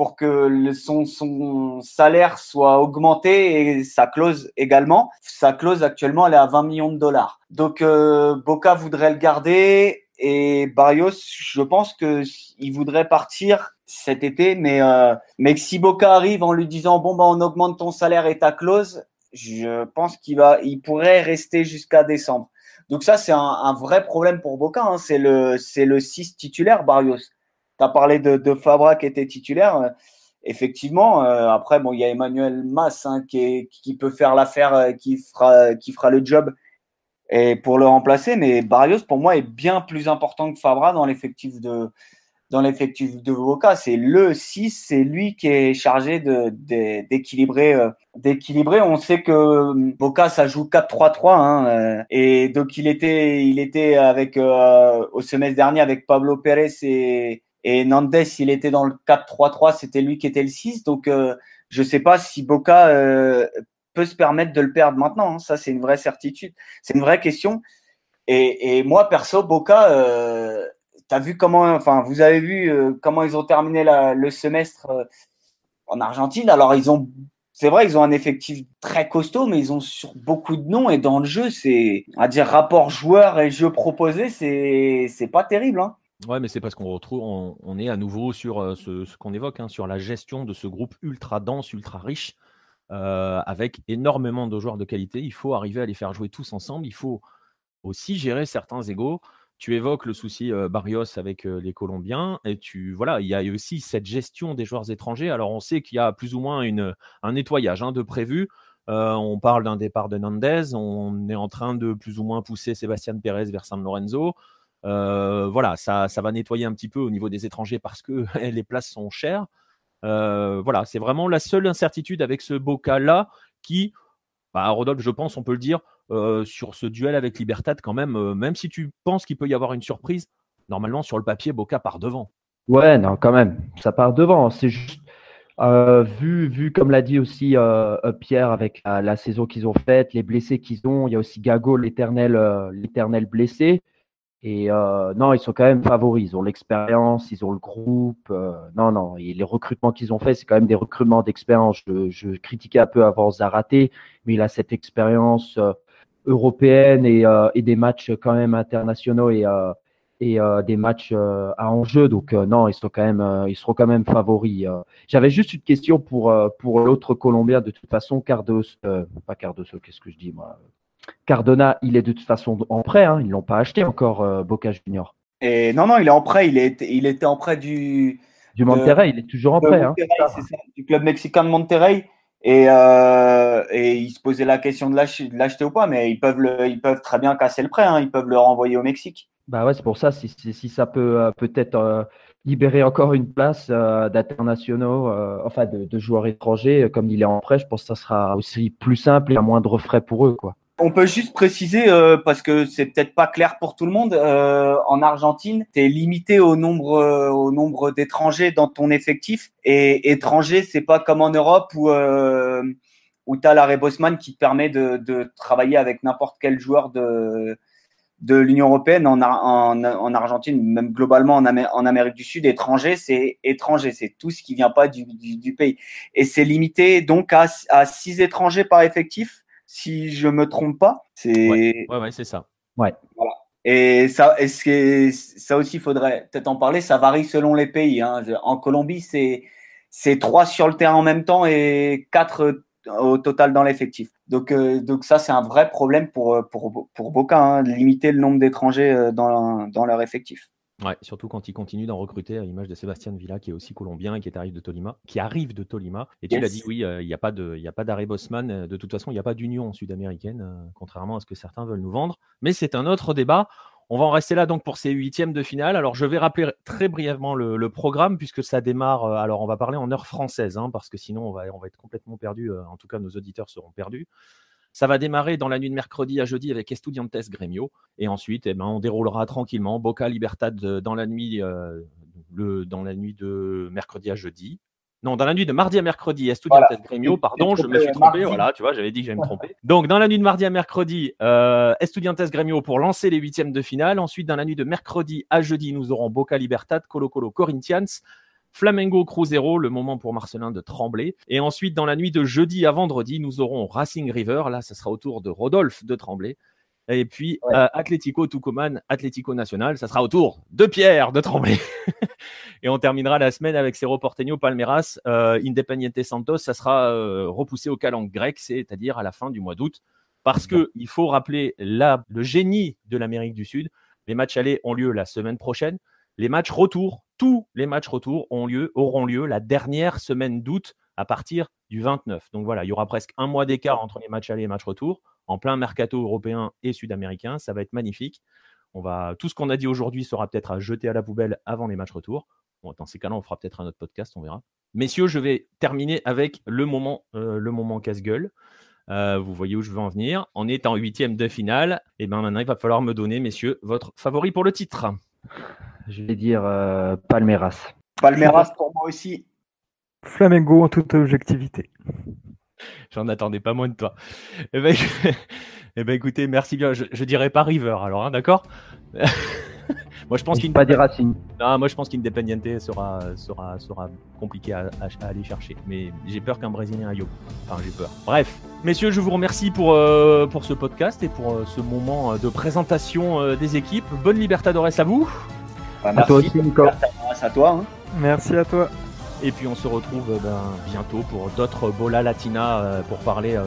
pour que son, salaire soit augmenté et sa clause également. Sa clause actuellement, elle est à 20 millions de dollars. Donc euh, Boca voudrait le garder et Barrios, je pense que il voudrait partir cet été, mais euh, mais si Boca arrive en lui disant bon bah on augmente ton salaire et ta clause, je pense qu'il va, il pourrait rester jusqu'à décembre. Donc ça c'est un, un, vrai problème pour Boca. Hein. C'est le c'est le 6 titulaire Barrios tu as parlé de, Fabra qui était titulaire. effectivement, après, bon, il y a Emmanuel Mass hein, qui, peut faire l'affaire, qui fera, qui fera le job et pour le remplacer. Mais Barrios, pour moi, est bien plus important que Fabra dans l'effectif de, dans l'effectif de Boca. C'est le 6, c'est lui qui est chargé d'équilibrer. Euh, d'équilibrer. On sait que Boca, ça joue 4-3-3. Hein, euh, et donc, il était, il était avec, euh, au semestre dernier avec Pablo Pérez et, et Nandes, il était dans le 4-3-3. C'était lui qui était le 6. Donc, je sais pas si Boca peut se permettre de le perdre maintenant. Hein. Ça, c'est une vraie certitude. C'est une vraie question. Et, et moi, perso, Boca, euh, as vu comment, enfin, vous avez vu euh, comment ils ont terminé le semestre euh, en Argentine? Alors, ils ont, c'est vrai, ils ont un effectif très costaud, mais ils ont sur beaucoup de noms et dans le jeu, c'est, à dire rapport joueur et jeu proposé, c'est, c'est pas terrible. Hein. Ouais, mais c'est parce qu'on retrouve, on, est à nouveau sur euh, ce, qu'on évoque, hein, sur la gestion de ce groupe ultra dense, ultra riche. Euh, avec énormément de joueurs de qualité. Il faut arriver à les faire jouer tous ensemble. Il faut aussi gérer certains égaux. Tu évoques le souci euh, Barrios avec les Colombiens et tu voilà, il y a aussi cette gestion des joueurs étrangers. Alors on sait qu'il y a plus ou moins un nettoyage hein, de prévu. on parle d'un départ de Nandez. On est en train de plus ou moins pousser Sébastien Pérez vers San Lorenzo. Voilà, ça, ça va nettoyer un petit peu au niveau des étrangers parce que <laughs> les places sont chères. Euh, voilà, c'est vraiment la seule incertitude avec ce Boca-là qui, bah, Rodolphe, je pense, on peut le dire, euh, sur ce duel avec Libertad, quand même, euh, même si tu penses qu'il peut y avoir une surprise, normalement, sur le papier, Boca part devant. Ouais, non, quand même, ça part devant. C'est juste, vu, vu, comme l'a dit aussi Pierre, avec la saison qu'ils ont faite, les blessés qu'ils ont, il y a aussi Gago, l'éternel blessé. Et euh, non, ils sont quand même favoris. Ils ont l'expérience, ils ont le groupe. Euh, non, non. Et les recrutements qu'ils ont faits, c'est quand même des recrutements d'expérience. Je, je, critiquais un peu avant Zaraté, mais il a cette expérience euh, européenne et, euh, et, des matchs quand même internationaux et, euh, et des matchs à enjeu. Donc non, ils sont quand même, ils seront quand même favoris. J'avais juste une question pour pour l'autre Colombien. De toute façon, Cardos, pas Cardoso, qu'est-ce que je dis moi? Cardona, il est de toute façon en prêt. Hein. Ils ne l'ont pas acheté encore, euh, Boca Junior. Et non, non, il est en prêt. Il, est, il était en prêt du. Du Monterrey, il est toujours en prêt. Hein. du club mexicain de Monterrey. Et, euh, et il se posait la question de l'acheter ou pas, mais ils peuvent, ils peuvent très bien casser le prêt. Hein. Ils peuvent le renvoyer au Mexique. Bah ouais, c'est pour ça. Si, si, ça peut euh, peut-être libérer encore une place d'internationaux, enfin de, de, joueurs étrangers, comme il est en prêt, je pense que ça sera aussi plus simple et à moindre frais pour eux, quoi. On peut juste préciser, euh, parce que c'est peut-être pas clair pour tout le monde, euh, en Argentine, tu es limité au nombre, euh, au nombre d'étrangers dans ton effectif. Et étranger, c'est pas comme en Europe où, où tu as l'arrêt Bosman qui te permet de, travailler avec n'importe quel joueur de, l'Union européenne en, en, en, Argentine, même globalement en, Amérique du Sud, étranger, c'est étranger, c'est tout ce qui vient pas du, pays. Et c'est limité donc à six étrangers par effectif si je me trompe pas. C'est ouais, ouais, c'est ça. Ouais. Voilà. Et ça, est-ce que ça aussi, faudrait peut-être en parler. Ça varie selon les pays. Hein. En Colombie, c'est c'est trois sur le terrain en même temps et quatre au total dans l'effectif. Donc, euh, donc ça, c'est un vrai problème pour, pour, pour Boca, hein, de limiter le nombre d'étrangers euh, dans, dans leur effectif. Ouais, surtout quand il continue d'en recruter à l'image de Sébastien Villa, qui est aussi colombien et qui est arrive de Tolima, qui arrive de Tolima. Et tu l'as dit, oui, euh, il n'y a pas de, il a pas d'arrêt Bosman. Euh, de toute façon, il n'y a pas d'union sud-américaine, euh, contrairement à ce que certains veulent nous vendre. Mais c'est un autre débat. On va en rester là donc pour ces huitièmes de finale. Alors je vais rappeler très brièvement le, programme puisque ça démarre. alors on va parler en heure française hein, parce que sinon on va, on va être complètement perdu. en tout cas, nos auditeurs seront perdus. Ça va démarrer dans la nuit de mercredi à jeudi avec Estudiantes Gremio. Et ensuite, eh ben, on déroulera tranquillement Boca Libertad euh, dans la nuit, euh, le, dans la nuit de mercredi à jeudi. Non, dans la nuit de mardi à mercredi, Estudiantes Gremio, pardon, je me suis trompé. Voilà, tu vois, j'avais dit que j'allais me tromper. <laughs> Donc, dans la nuit de mardi à mercredi, euh, Estudiantes Gremio pour lancer les huitièmes de finale. Ensuite, dans la nuit de mercredi à jeudi, nous aurons Boca Libertad, Colo Colo Corinthians. Flamengo Cruzeiro, le moment pour Marcelin de trembler. Et ensuite, dans la nuit de jeudi à vendredi, nous aurons Racing River. Là, ce sera au tour de Rodolphe de trembler. Et puis, ouais. euh, Atlético Tucumán, Atlético Nacional, ça sera au tour de Pierre de trembler. <laughs> et on terminera la semaine avec Cerro Porteño, Palmeiras, euh, Independiente Santos. Ça sera euh, repoussé au calenc grec, c'est-à-dire à la fin du mois d'août. Parce que il faut rappeler là, le génie de l'Amérique du Sud. Les matchs allés ont lieu la semaine prochaine. Les matchs retour tous les matchs retour auront lieu, la dernière semaine d'août à partir du 29. Donc voilà, il y aura presque un mois d'écart entre les matchs aller et les matchs retour, en plein mercato européen et sud-américain. Ça va être magnifique. On va, tout ce qu'on a dit aujourd'hui sera peut-être à jeter à la poubelle avant les matchs retour. Bon, dans ces cas-là, on fera peut-être un autre podcast, on verra. Messieurs, je vais terminer avec le moment, euh, moment casse-gueule. Euh, vous voyez où je veux en venir. On est en huitième de finale. Et bien maintenant, il va falloir me donner, messieurs, votre favori pour le titre. Je vais dire euh, Palmeiras. Palmeiras pour moi aussi. Flamengo en toute objectivité. J'en attendais pas moins de toi. Eh ben, <laughs> eh ben écoutez, merci bien. Je, je dirais pas River, alors, hein, d'accord? <laughs> Moi, je pense qu'il pas des Racing. Non, moi, je pense qu'Independiente sera, sera, sera compliqué à, aller chercher. Mais j'ai peur qu'un Brésilien aille au Enfin, j'ai peur. Bref, messieurs, je vous remercie pour, euh, pour ce podcast et pour euh, ce moment de présentation euh, des équipes. Bonne Libertadores à vous. Bah, merci, à toi aussi, à toi. Hein. Merci à toi. Et puis on se retrouve ben, bientôt pour d'autres Bola Latina pour parler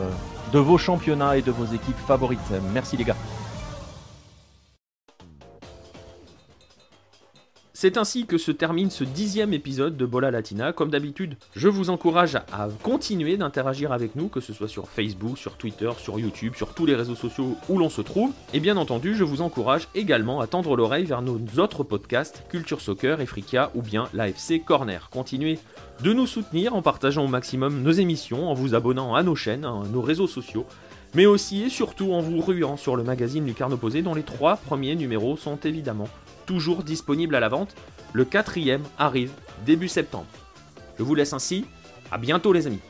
de vos championnats et de vos équipes favorites. Merci les gars. C'est ainsi que se termine ce dixième épisode de Bola Latina. Comme d'habitude, je vous encourage à continuer d'interagir avec nous, que ce soit sur Facebook, sur Twitter, sur YouTube, sur tous les réseaux sociaux où l'on se trouve. Et bien entendu, je vous encourage également à tendre l'oreille vers nos autres podcasts, Culture Soccer, Efrica ou bien l'AFC Corner. Continuez de nous soutenir en partageant au maximum nos émissions, en vous abonnant à nos chaînes, à nos réseaux sociaux mais aussi et surtout en vous ruant sur le magazine Lucarne Opposé dont les trois premiers numéros sont évidemment toujours disponible à la vente. Le quatrième arrive début septembre. Je vous laisse ainsi. À bientôt les amis.